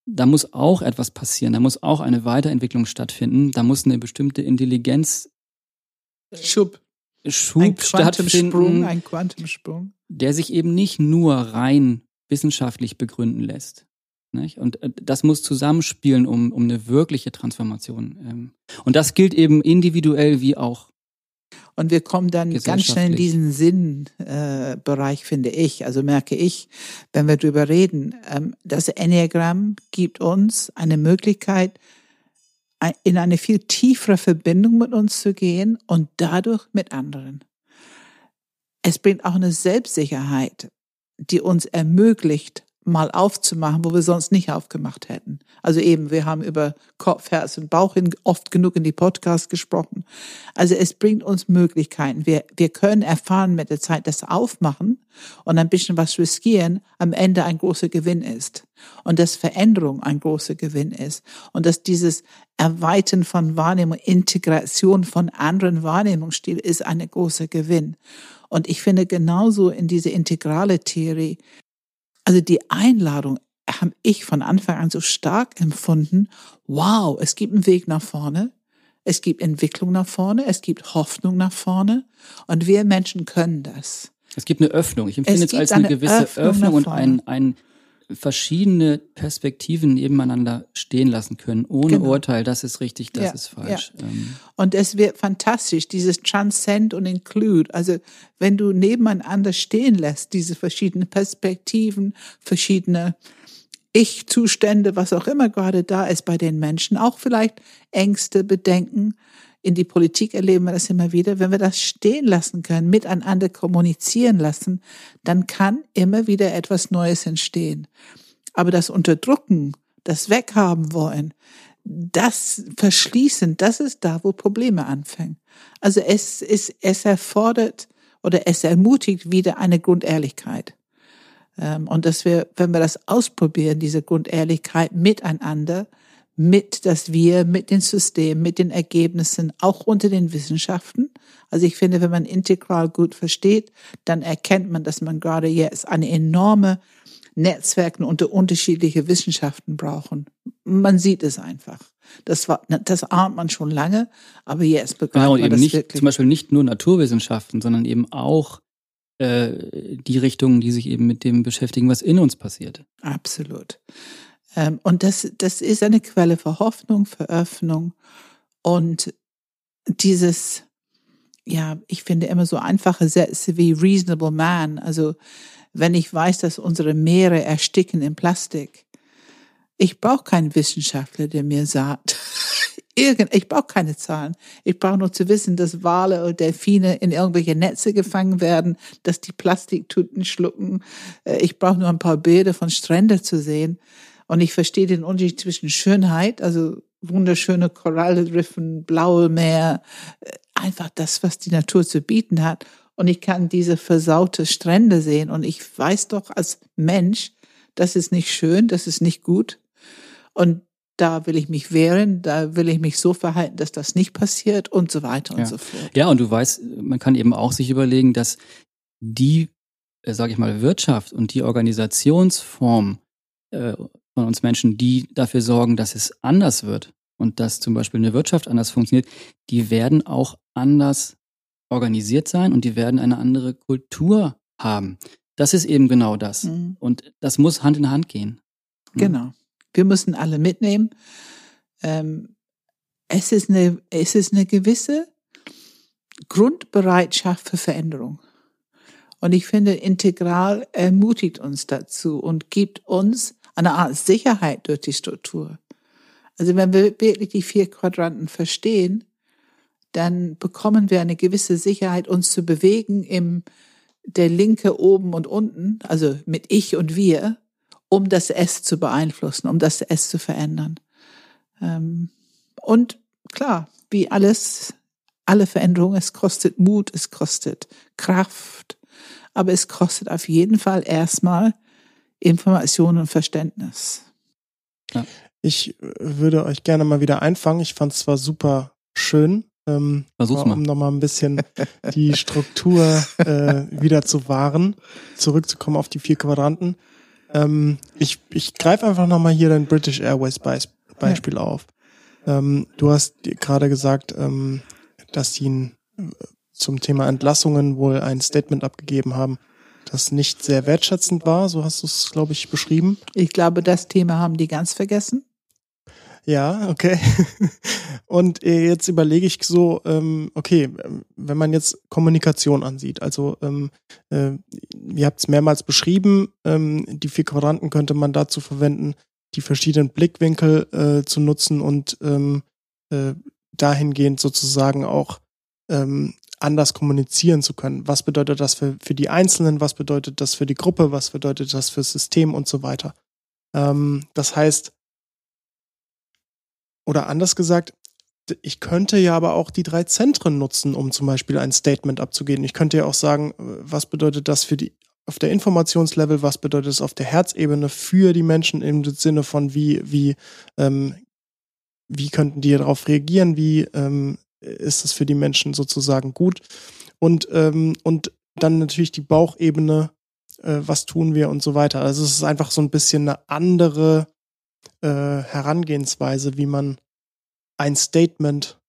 Speaker 3: da muss auch etwas passieren, da muss auch eine Weiterentwicklung stattfinden, da muss eine bestimmte Intelligenz
Speaker 2: Schub,
Speaker 3: Schub ein stattfinden,
Speaker 2: ein Quantumsprung,
Speaker 3: der sich eben nicht nur rein wissenschaftlich begründen lässt. Nicht? Und äh, das muss zusammenspielen, um, um eine wirkliche Transformation. Ähm. Und das gilt eben individuell wie auch
Speaker 2: Und wir kommen dann ganz schnell in diesen Sinnbereich, äh, finde ich. Also merke ich, wenn wir drüber reden, ähm, das Enneagramm gibt uns eine Möglichkeit, in eine viel tiefere Verbindung mit uns zu gehen und dadurch mit anderen. Es bringt auch eine Selbstsicherheit, die uns ermöglicht, mal aufzumachen, wo wir sonst nicht aufgemacht hätten. Also eben, wir haben über Kopf, Herz und Bauch hin oft genug in die Podcasts gesprochen. Also es bringt uns Möglichkeiten. Wir, wir können erfahren mit der Zeit, dass Aufmachen und ein bisschen was riskieren am Ende ein großer Gewinn ist. Und dass Veränderung ein großer Gewinn ist. Und dass dieses Erweitern von Wahrnehmung, Integration von anderen Wahrnehmungsstilen ist ein großer Gewinn. Und ich finde genauso in diese integrale Theorie, also die Einladung habe ich von Anfang an so stark empfunden. Wow, es gibt einen Weg nach vorne. Es gibt Entwicklung nach vorne. Es gibt Hoffnung nach vorne. Und wir Menschen können das.
Speaker 3: Es gibt eine Öffnung. Ich empfinde es, es als eine, eine gewisse Öffnung, Öffnung und ein, ein verschiedene Perspektiven nebeneinander stehen lassen können, ohne genau. Urteil, das ist richtig, das ja, ist falsch.
Speaker 2: Ja. Ähm. Und es wird fantastisch, dieses Transcend und Include. Also wenn du nebeneinander stehen lässt, diese verschiedenen Perspektiven, verschiedene Ich-Zustände, was auch immer gerade da ist bei den Menschen, auch vielleicht Ängste, Bedenken, in die Politik erleben wir das immer wieder, wenn wir das stehen lassen können, miteinander kommunizieren lassen, dann kann immer wieder etwas Neues entstehen. Aber das Unterdrücken, das Weghaben wollen, das Verschließen, das ist da, wo Probleme anfangen. Also es, ist, es erfordert oder es ermutigt wieder eine Grundehrlichkeit. Ähm, und dass wir, wenn wir das ausprobieren, diese Grundehrlichkeit miteinander, mit das Wir, mit den Systemen, mit den Ergebnissen, auch unter den Wissenschaften. Also ich finde, wenn man integral gut versteht, dann erkennt man, dass man gerade jetzt eine enorme Netzwerke unter unterschiedliche Wissenschaften brauchen. Man sieht es einfach. Das war, das ahnt man schon lange, aber jetzt
Speaker 3: ja, und
Speaker 2: man
Speaker 3: eben
Speaker 2: das
Speaker 3: nicht,
Speaker 2: wirklich.
Speaker 3: Zum Beispiel nicht nur Naturwissenschaften, sondern eben auch äh, die Richtungen, die sich eben mit dem beschäftigen, was in uns passiert.
Speaker 2: Absolut. Ähm, und das, das ist eine Quelle für Hoffnung, für Öffnung und dieses, ja, ich finde immer so einfache Sätze wie reasonable man. Also, wenn ich weiß, dass unsere Meere ersticken in Plastik, ich brauche keinen Wissenschaftler, der mir sagt, irgend, ich brauche keine Zahlen. Ich brauche nur zu wissen, dass Wale oder Delfine in irgendwelche Netze gefangen werden, dass die Plastiktüten schlucken. Äh, ich brauche nur ein paar Bilder von Stränden zu sehen. Und ich verstehe den Unterschied zwischen Schönheit, also wunderschöne Korallenriffen, blaue Meer, äh, einfach das, was die Natur zu bieten hat. Und ich kann diese versaute Strände sehen. Und ich weiß doch als Mensch, das ist nicht schön, das ist nicht gut. Und da will ich mich wehren, da will ich mich so verhalten, dass das nicht passiert und so weiter
Speaker 3: ja.
Speaker 2: und so fort.
Speaker 3: Ja, und du weißt, man kann eben auch sich überlegen, dass die, äh, sage ich mal, Wirtschaft und die Organisationsform äh, von uns Menschen, die dafür sorgen, dass es anders wird und dass zum Beispiel eine Wirtschaft anders funktioniert, die werden auch anders organisiert sein und die werden eine andere Kultur haben. Das ist eben genau das. Mhm. Und das muss Hand in Hand gehen.
Speaker 2: Mhm. Genau. Wir müssen alle mitnehmen. Ähm, es, ist eine, es ist eine gewisse Grundbereitschaft für Veränderung. Und ich finde, integral ermutigt uns dazu und gibt uns eine Art Sicherheit durch die Struktur. Also wenn wir wirklich die vier Quadranten verstehen, dann bekommen wir eine gewisse Sicherheit, uns zu bewegen im der Linke oben und unten, also mit ich und wir, um das S zu beeinflussen, um das S zu verändern. Ähm, und klar, wie alles, alle Veränderungen, es kostet Mut, es kostet Kraft, aber es kostet auf jeden Fall erstmal Information und Verständnis.
Speaker 1: Ja. Ich würde euch gerne mal wieder einfangen. Ich fand es zwar super schön, ähm,
Speaker 3: Versuch's
Speaker 1: mal. um nochmal ein bisschen die Struktur äh, wieder zu wahren, zurückzukommen auf die vier Quadranten. Ähm, ich ich greife einfach nochmal hier dein British Airways Beispiel ja. auf. Ähm, du hast gerade gesagt, ähm, dass sie ein, äh, zum Thema Entlassungen wohl ein Statement abgegeben haben das nicht sehr wertschätzend war, so hast du es, glaube ich, beschrieben.
Speaker 2: Ich glaube, das Thema haben die ganz vergessen.
Speaker 1: Ja, okay. Und äh, jetzt überlege ich so, ähm, okay, wenn man jetzt Kommunikation ansieht, also ähm, äh, ihr habt es mehrmals beschrieben, ähm, die vier Quadranten könnte man dazu verwenden, die verschiedenen Blickwinkel äh, zu nutzen und dahingehend sozusagen auch anders kommunizieren zu können. Was bedeutet das für, für die Einzelnen? Was bedeutet das für die Gruppe? Was bedeutet das für das System und so weiter? Ähm, das heißt, oder anders gesagt, ich könnte ja aber auch die drei Zentren nutzen, um zum Beispiel ein Statement abzugeben. Ich könnte ja auch sagen, was bedeutet das für die auf der Informationslevel, was bedeutet es auf der Herzebene für die Menschen im Sinne von wie, wie, ähm, wie könnten die darauf reagieren, wie ähm, ist es für die Menschen sozusagen gut. Und, ähm, und dann natürlich die Bauchebene, äh, was tun wir und so weiter. Also es ist einfach so ein bisschen eine andere äh, Herangehensweise, wie man ein Statement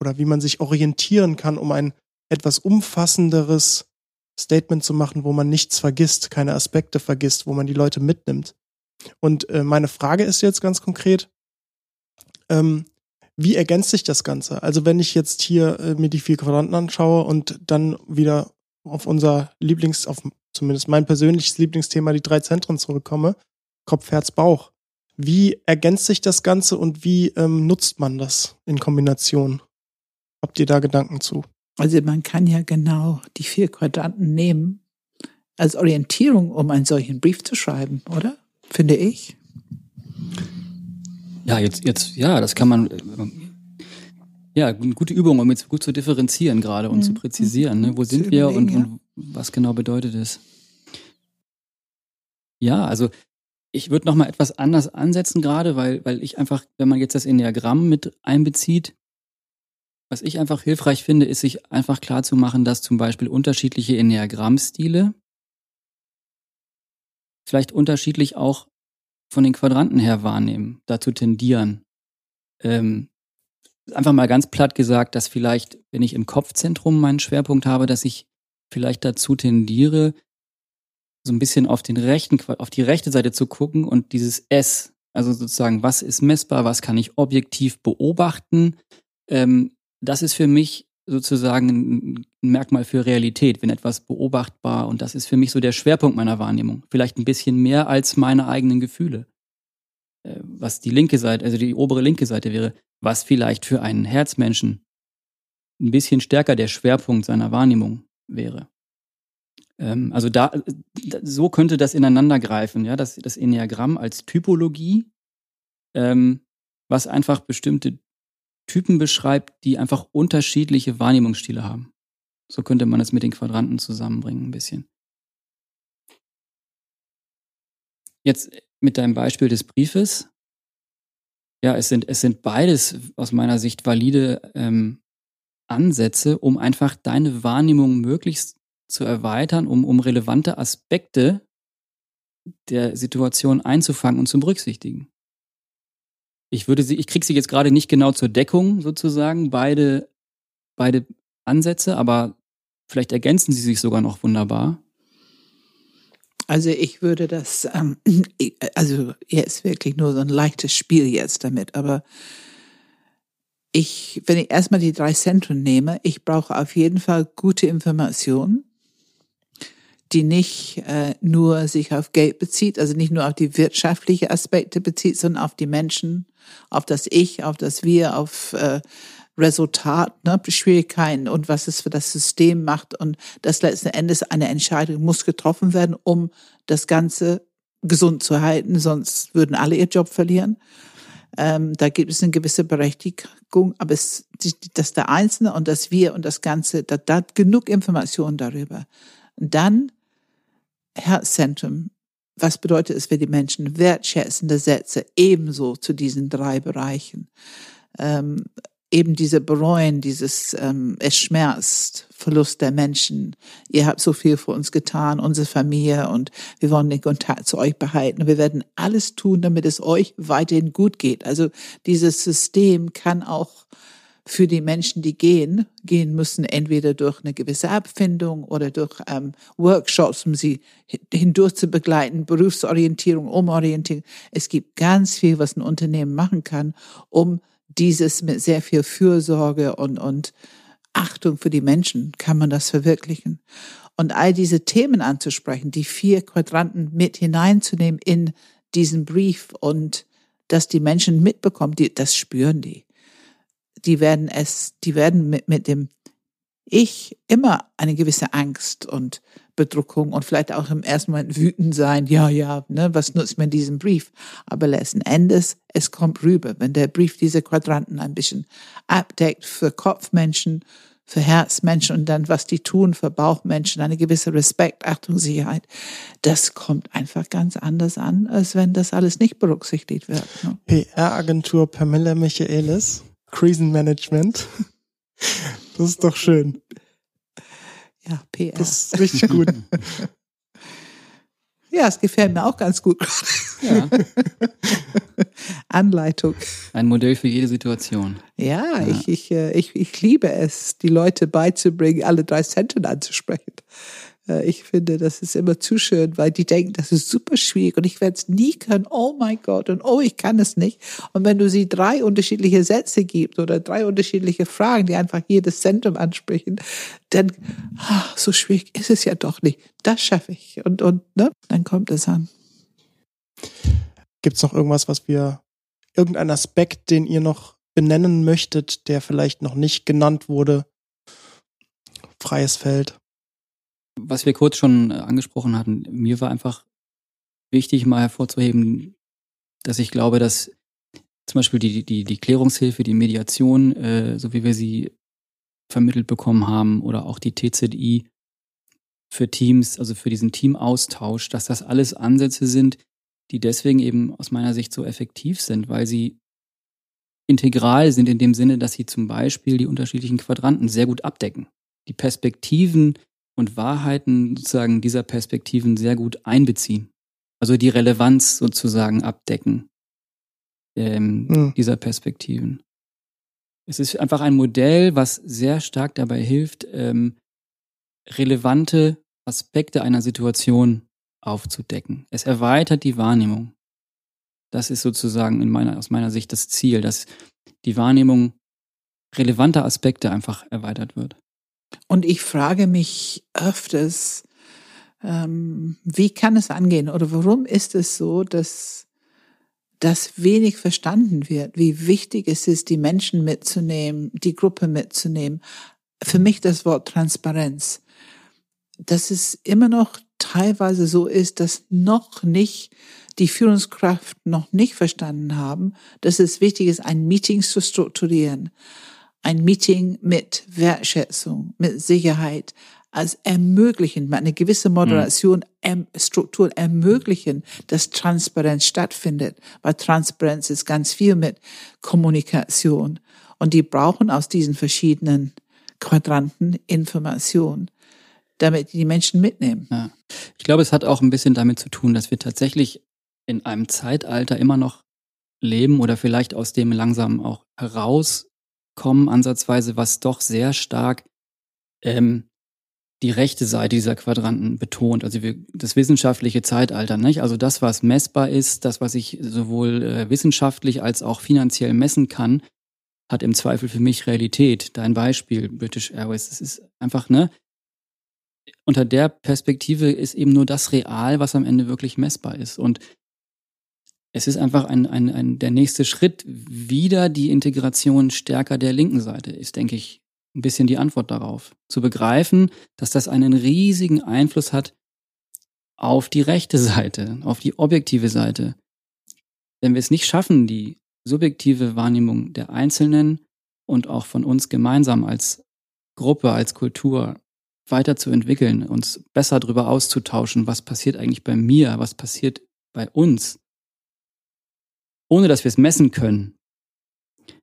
Speaker 1: oder wie man sich orientieren kann, um ein etwas umfassenderes Statement zu machen, wo man nichts vergisst, keine Aspekte vergisst, wo man die Leute mitnimmt. Und äh, meine Frage ist jetzt ganz konkret, ähm, wie ergänzt sich das Ganze? Also wenn ich jetzt hier äh, mir die vier Quadranten anschaue und dann wieder auf unser Lieblings, auf zumindest mein persönliches Lieblingsthema, die drei Zentren zurückkomme, Kopf, Herz, Bauch. Wie ergänzt sich das Ganze und wie ähm, nutzt man das in Kombination? Habt ihr da Gedanken zu?
Speaker 2: Also man kann ja genau die vier Quadranten nehmen als Orientierung, um einen solchen Brief zu schreiben, oder? Finde ich.
Speaker 3: Ja, jetzt, jetzt, ja, das kann man, ja, eine gute Übung, um jetzt gut zu differenzieren gerade und mhm. zu präzisieren, ne? wo zu sind wir und, ja. und was genau bedeutet es? Ja, also ich würde noch mal etwas anders ansetzen gerade, weil, weil ich einfach, wenn man jetzt das Enneagramm mit einbezieht, was ich einfach hilfreich finde, ist sich einfach klar zu machen, dass zum Beispiel unterschiedliche Enneagrammstile vielleicht unterschiedlich auch von den Quadranten her wahrnehmen, dazu tendieren. Ähm, einfach mal ganz platt gesagt, dass vielleicht, wenn ich im Kopfzentrum meinen Schwerpunkt habe, dass ich vielleicht dazu tendiere, so ein bisschen auf den rechten, auf die rechte Seite zu gucken und dieses S, also sozusagen, was ist messbar, was kann ich objektiv beobachten, ähm, das ist für mich sozusagen ein Merkmal für Realität, wenn etwas beobachtbar und das ist für mich so der Schwerpunkt meiner Wahrnehmung. Vielleicht ein bisschen mehr als meine eigenen Gefühle. Äh, was die linke Seite, also die obere linke Seite wäre, was vielleicht für einen Herzmenschen ein bisschen stärker der Schwerpunkt seiner Wahrnehmung wäre. Ähm, also da, so könnte das ineinander greifen, ja, das, das Enneagramm als Typologie, ähm, was einfach bestimmte Typen beschreibt, die einfach unterschiedliche Wahrnehmungsstile haben. So könnte man es mit den Quadranten zusammenbringen ein bisschen. Jetzt mit deinem Beispiel des Briefes. Ja, es sind, es sind beides aus meiner Sicht valide ähm, Ansätze, um einfach deine Wahrnehmung möglichst zu erweitern, um, um relevante Aspekte der Situation einzufangen und zu berücksichtigen ich würde sie, ich kriege sie jetzt gerade nicht genau zur Deckung sozusagen, beide, beide Ansätze, aber vielleicht ergänzen sie sich sogar noch wunderbar.
Speaker 2: Also ich würde das, ähm, also er ist wirklich nur so ein leichtes Spiel jetzt damit, aber ich, wenn ich erstmal die drei Zentren nehme, ich brauche auf jeden Fall gute Informationen die nicht äh, nur sich auf Geld bezieht, also nicht nur auf die wirtschaftlichen Aspekte bezieht, sondern auf die Menschen, auf das Ich, auf das Wir, auf äh, Resultat, ne, Schwierigkeiten und was es für das System macht und das letzten Endes eine Entscheidung muss getroffen werden, um das Ganze gesund zu halten, sonst würden alle ihr Job verlieren. Ähm, da gibt es eine gewisse Berechtigung, aber es, das der Einzelne und das Wir und das Ganze, da, da genug Informationen darüber. Und dann Herzzentrum. Was bedeutet es für die Menschen? Wertschätzende Sätze ebenso zu diesen drei Bereichen. Ähm, eben diese Bereuen, dieses ähm, es schmerzt, Verlust der Menschen. Ihr habt so viel für uns getan, unsere Familie und wir wollen den Kontakt zu euch behalten. Wir werden alles tun, damit es euch weiterhin gut geht. Also dieses System kann auch für die Menschen, die gehen, gehen müssen, entweder durch eine gewisse Abfindung oder durch ähm, Workshops, um sie hindurch zu begleiten, Berufsorientierung, Umorientierung. Es gibt ganz viel, was ein Unternehmen machen kann, um dieses mit sehr viel Fürsorge und, und Achtung für die Menschen kann man das verwirklichen. Und all diese Themen anzusprechen, die vier Quadranten mit hineinzunehmen in diesen Brief und dass die Menschen mitbekommen, die, das spüren die die werden es, die werden mit, mit dem Ich immer eine gewisse Angst und Bedruckung und vielleicht auch im ersten Moment wütend sein. Ja, ja, ne, was nutzt mir diesen Brief? Aber letzten Endes, es kommt rüber, wenn der Brief diese Quadranten ein bisschen abdeckt für Kopfmenschen, für Herzmenschen und dann, was die tun für Bauchmenschen, eine gewisse Respekt, Achtung, Sicherheit. Das kommt einfach ganz anders an, als wenn das alles nicht berücksichtigt wird.
Speaker 1: Ne? PR-Agentur Pamela Michaelis Krisenmanagement. Das ist doch schön.
Speaker 2: Ja, PR.
Speaker 1: Das ist richtig gut.
Speaker 2: Ja, es gefällt mir auch ganz gut. Ja. Anleitung.
Speaker 3: Ein Modell für jede Situation.
Speaker 2: Ja, ja. Ich, ich, äh, ich, ich liebe es, die Leute beizubringen, alle drei Zentren anzusprechen. Äh, ich finde, das ist immer zu schön, weil die denken, das ist super schwierig und ich werde es nie können. Oh mein Gott und oh, ich kann es nicht. Und wenn du sie drei unterschiedliche Sätze gibst oder drei unterschiedliche Fragen, die einfach jedes Zentrum ansprechen, dann ach, so schwierig ist es ja doch nicht. Das schaffe ich und und ne, dann kommt es an.
Speaker 1: Gibt es noch irgendwas, was wir irgendein Aspekt, den ihr noch benennen möchtet, der vielleicht noch nicht genannt wurde? Freies Feld
Speaker 3: was wir kurz schon äh, angesprochen hatten, mir war einfach wichtig, mal hervorzuheben, dass ich glaube, dass zum Beispiel die, die, die Klärungshilfe, die Mediation, äh, so wie wir sie vermittelt bekommen haben, oder auch die TZI für Teams, also für diesen Teamaustausch, dass das alles Ansätze sind, die deswegen eben aus meiner Sicht so effektiv sind, weil sie integral sind in dem Sinne, dass sie zum Beispiel die unterschiedlichen Quadranten sehr gut abdecken. Die Perspektiven und Wahrheiten sozusagen dieser Perspektiven sehr gut einbeziehen. Also die Relevanz sozusagen abdecken ähm, mhm. dieser Perspektiven. Es ist einfach ein Modell, was sehr stark dabei hilft, ähm, relevante Aspekte einer Situation aufzudecken. Es erweitert die Wahrnehmung. Das ist sozusagen in meiner, aus meiner Sicht das Ziel, dass die Wahrnehmung relevanter Aspekte einfach erweitert wird.
Speaker 2: Und ich frage mich öfters, ähm, wie kann es angehen oder warum ist es so, dass das wenig verstanden wird, wie wichtig es ist, die Menschen mitzunehmen, die Gruppe mitzunehmen. Für mich das Wort Transparenz, dass es immer noch teilweise so ist, dass noch nicht die Führungskraft noch nicht verstanden haben, dass es wichtig ist, ein Meeting zu strukturieren, ein Meeting mit Wertschätzung, mit Sicherheit, als ermöglichen, eine gewisse Moderation, mhm. Struktur ermöglichen, dass Transparenz stattfindet. Weil Transparenz ist ganz viel mit Kommunikation. Und die brauchen aus diesen verschiedenen Quadranten Information, damit die Menschen mitnehmen.
Speaker 3: Ja. Ich glaube, es hat auch ein bisschen damit zu tun, dass wir tatsächlich in einem Zeitalter immer noch leben oder vielleicht aus dem langsam auch heraus kommen, ansatzweise, was doch sehr stark ähm, die rechte Seite dieser Quadranten betont, also wir, das wissenschaftliche Zeitalter, nicht? Also das, was messbar ist, das, was ich sowohl äh, wissenschaftlich als auch finanziell messen kann, hat im Zweifel für mich Realität. Dein Beispiel, British Airways, das ist einfach, ne? Unter der Perspektive ist eben nur das real, was am Ende wirklich messbar ist. Und es ist einfach ein, ein, ein, der nächste Schritt wieder die Integration stärker der linken Seite, ist, denke ich, ein bisschen die Antwort darauf. Zu begreifen, dass das einen riesigen Einfluss hat auf die rechte Seite, auf die objektive Seite. Wenn wir es nicht schaffen, die subjektive Wahrnehmung der Einzelnen und auch von uns gemeinsam als Gruppe, als Kultur weiterzuentwickeln, uns besser darüber auszutauschen, was passiert eigentlich bei mir, was passiert bei uns, ohne dass wir es messen können,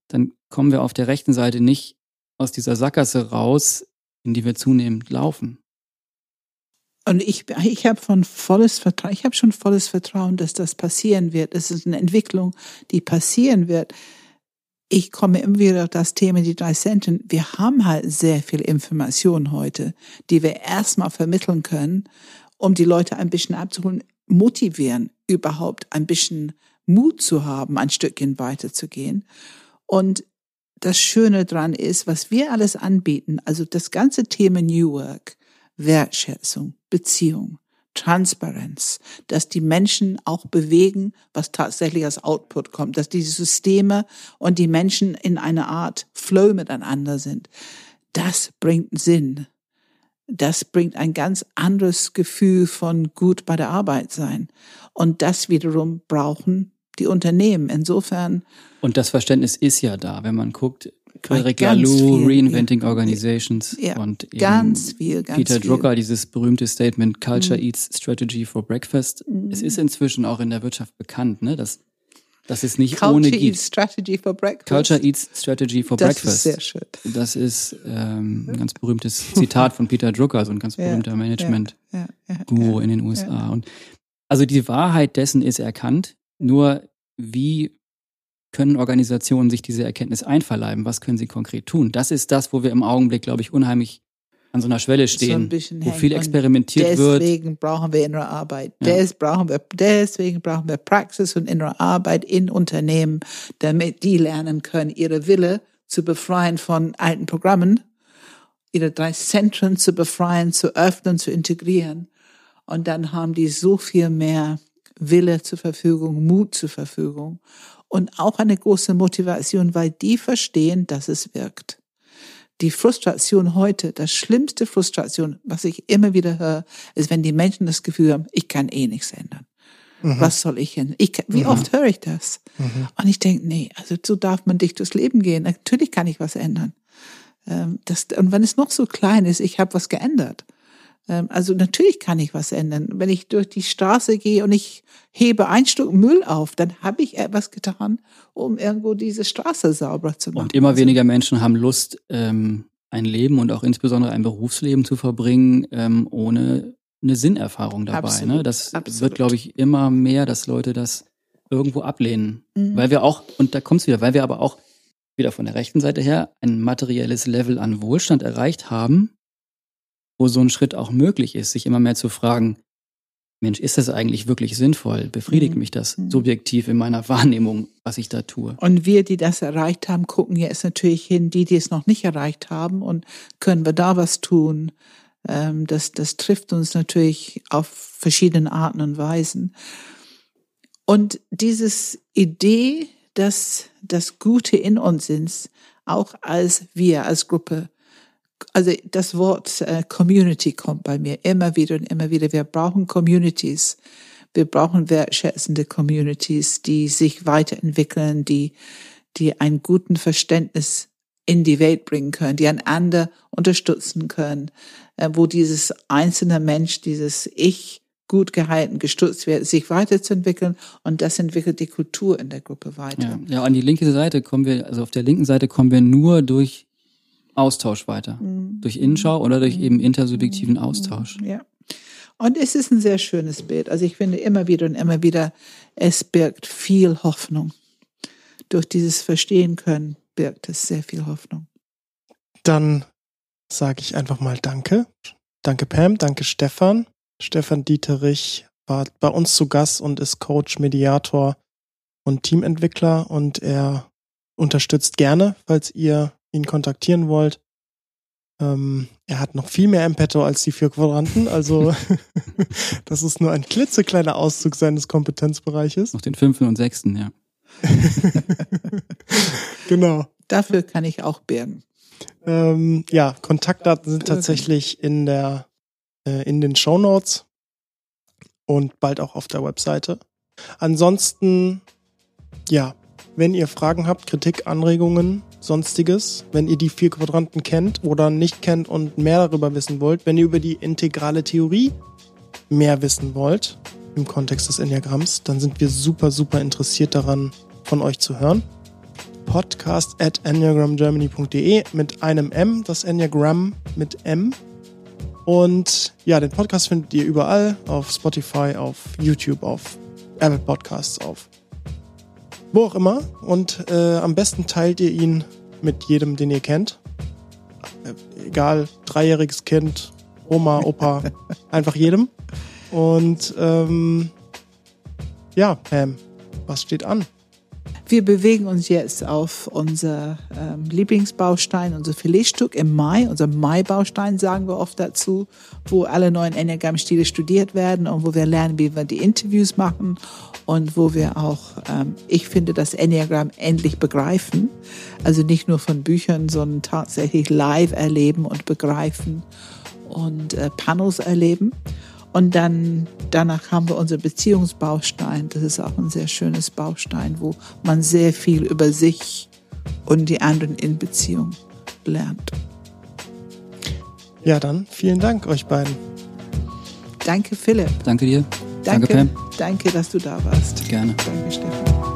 Speaker 3: dann kommen wir auf der rechten Seite nicht aus dieser Sackgasse raus, in die wir zunehmend laufen.
Speaker 2: Und ich, ich habe von volles Vertrauen, ich habe schon volles Vertrauen, dass das passieren wird. Es ist eine Entwicklung, die passieren wird. ich komme immer wieder auf das Thema, die drei Zentren. Wir haben halt sehr viel Information heute, die wir erstmal vermitteln können, um die Leute ein bisschen abzuholen, motivieren, überhaupt ein bisschen Mut zu haben, ein Stückchen weiterzugehen. Und das Schöne dran ist, was wir alles anbieten, also das ganze Thema New Work, Wertschätzung, Beziehung, Transparenz, dass die Menschen auch bewegen, was tatsächlich als Output kommt, dass die Systeme und die Menschen in einer Art Flow miteinander sind. Das bringt Sinn. Das bringt ein ganz anderes Gefühl von gut bei der Arbeit sein. Und das wiederum brauchen die Unternehmen. Insofern.
Speaker 3: Und das Verständnis ist ja da, wenn man guckt, Frederic Laloux, Reinventing ja. Organizations
Speaker 2: ja,
Speaker 3: und
Speaker 2: ganz viel, ganz
Speaker 3: Peter
Speaker 2: viel.
Speaker 3: Drucker, dieses berühmte Statement Culture mhm. Eats Strategy for Breakfast. Mhm. Es ist inzwischen auch in der Wirtschaft bekannt, ne, dass dass es nicht
Speaker 2: Culture
Speaker 3: ohne
Speaker 2: gibt. Eats Strategy for Breakfast.
Speaker 3: Culture Eats Strategy for
Speaker 2: das
Speaker 3: Breakfast.
Speaker 2: Das ist sehr schön.
Speaker 3: Das ist ähm, ein ganz berühmtes Zitat von Peter Drucker, so ein ganz berühmter ja, Management-Guru in den USA. Und also die Wahrheit dessen ist erkannt. Nur wie können Organisationen sich diese Erkenntnis einverleiben? Was können sie konkret tun? Das ist das, wo wir im Augenblick, glaube ich, unheimlich an so einer Schwelle stehen, so wo viel experimentiert
Speaker 2: deswegen
Speaker 3: wird.
Speaker 2: Deswegen brauchen wir innere Arbeit. Ja. Des brauchen wir, deswegen brauchen wir Praxis und innere Arbeit in Unternehmen, damit die lernen können, ihre Wille zu befreien von alten Programmen, ihre drei Zentren zu befreien, zu öffnen, zu integrieren. Und dann haben die so viel mehr Wille zur Verfügung, Mut zur Verfügung und auch eine große Motivation, weil die verstehen, dass es wirkt. Die Frustration heute, das schlimmste Frustration, was ich immer wieder höre, ist, wenn die Menschen das Gefühl haben, ich kann eh nichts ändern. Mhm. Was soll ich denn? Ich, wie mhm. oft höre ich das? Mhm. Und ich denke, nee, also so darf man dich durchs Leben gehen. Natürlich kann ich was ändern. Ähm, das, und wenn es noch so klein ist, ich habe was geändert. Ähm, also natürlich kann ich was ändern. Wenn ich durch die Straße gehe und ich hebe ein Stück Müll auf, dann habe ich etwas getan, um irgendwo diese Straße sauber zu machen.
Speaker 3: Und immer also, weniger Menschen haben Lust, ähm, ein Leben und auch insbesondere ein Berufsleben zu verbringen, ähm, ohne eine Sinnerfahrung dabei. Ne? Absolut? Das absolut. wird, glaube ich, immer mehr, dass Leute das irgendwo ablehnen. Mhm. Weil wir auch, und da kommt es wieder, weil wir aber auch wieder von der rechten Seite her ein materielles Level an Wohlstand erreicht haben, wo so ein Schritt auch möglich ist, sich immer mehr zu fragen, Mensch, ist das eigentlich wirklich sinnvoll? Befriedigt mhm. mich das mhm. subjektiv in meiner Wahrnehmung, was ich da tue?
Speaker 2: Und wir, die das erreicht haben, gucken jetzt natürlich hin, die, die es noch nicht erreicht haben und können wir da was tun? Ähm, das, das trifft uns natürlich auf verschiedene Arten und Weisen. Und dieses Idee, dass das Gute in uns ist, auch als wir, als Gruppe also das Wort äh, Community kommt bei mir immer wieder und immer wieder. Wir brauchen Communities. Wir brauchen wertschätzende Communities, die sich weiterentwickeln, die, die einen guten Verständnis in die Welt bringen können, die einander unterstützen können, äh, wo dieses einzelne Mensch, dieses Ich gut gehalten, gestützt wird, sich weiterzuentwickeln und das entwickelt die Kultur in der Gruppe weiter.
Speaker 3: Ja, ja, an die linke Seite kommen wir, also auf der linken Seite kommen wir nur durch Austausch weiter. Mhm. Durch Innenschau oder durch eben intersubjektiven Austausch.
Speaker 2: Ja. Und es ist ein sehr schönes Bild. Also ich finde immer wieder und immer wieder, es birgt viel Hoffnung. Durch dieses Verstehen können birgt es sehr viel Hoffnung.
Speaker 1: Dann sage ich einfach mal Danke. Danke Pam, danke Stefan. Stefan Dieterich war bei uns zu Gast und ist Coach, Mediator und Teamentwickler und er unterstützt gerne, falls ihr ihn kontaktieren wollt. Ähm, er hat noch viel mehr im Petto als die vier Quadranten, also das ist nur ein klitzekleiner Auszug seines Kompetenzbereiches.
Speaker 3: Noch den fünften und sechsten, ja.
Speaker 1: genau.
Speaker 2: Dafür kann ich auch bergen.
Speaker 1: Ähm, ja, Kontaktdaten sind tatsächlich in der äh, in den Show Notes und bald auch auf der Webseite. Ansonsten, ja, wenn ihr Fragen habt, Kritik, Anregungen, sonstiges, wenn ihr die vier Quadranten kennt oder nicht kennt und mehr darüber wissen wollt, wenn ihr über die integrale Theorie mehr wissen wollt im Kontext des Enneagramms, dann sind wir super, super interessiert daran, von euch zu hören. Podcast at enneagramgermany.de mit einem M, das Enneagramm mit M. Und ja, den Podcast findet ihr überall auf Spotify, auf YouTube, auf Apple Podcasts, auf wo auch immer. Und äh, am besten teilt ihr ihn mit jedem, den ihr kennt. Äh, egal, dreijähriges Kind, Oma, Opa, einfach jedem. Und ähm, ja, Pam, was steht an?
Speaker 2: Wir bewegen uns jetzt auf unser ähm, Lieblingsbaustein, unser Filetstück im Mai, unser Mai-Baustein sagen wir oft dazu, wo alle neuen Enneagramm-Stile studiert werden und wo wir lernen, wie wir die Interviews machen und wo wir auch, ähm, ich finde, das Enneagramm endlich begreifen. Also nicht nur von Büchern, sondern tatsächlich live erleben und begreifen und äh, Panos erleben. Und dann danach haben wir unser Beziehungsbaustein. Das ist auch ein sehr schönes Baustein, wo man sehr viel über sich und die anderen in Beziehung lernt.
Speaker 1: Ja, dann vielen Dank euch beiden.
Speaker 2: Danke, Philipp.
Speaker 3: Danke dir.
Speaker 2: Danke,
Speaker 3: Danke, Pam.
Speaker 2: Danke, dass du da warst.
Speaker 3: Gerne.
Speaker 2: Danke, Stefan.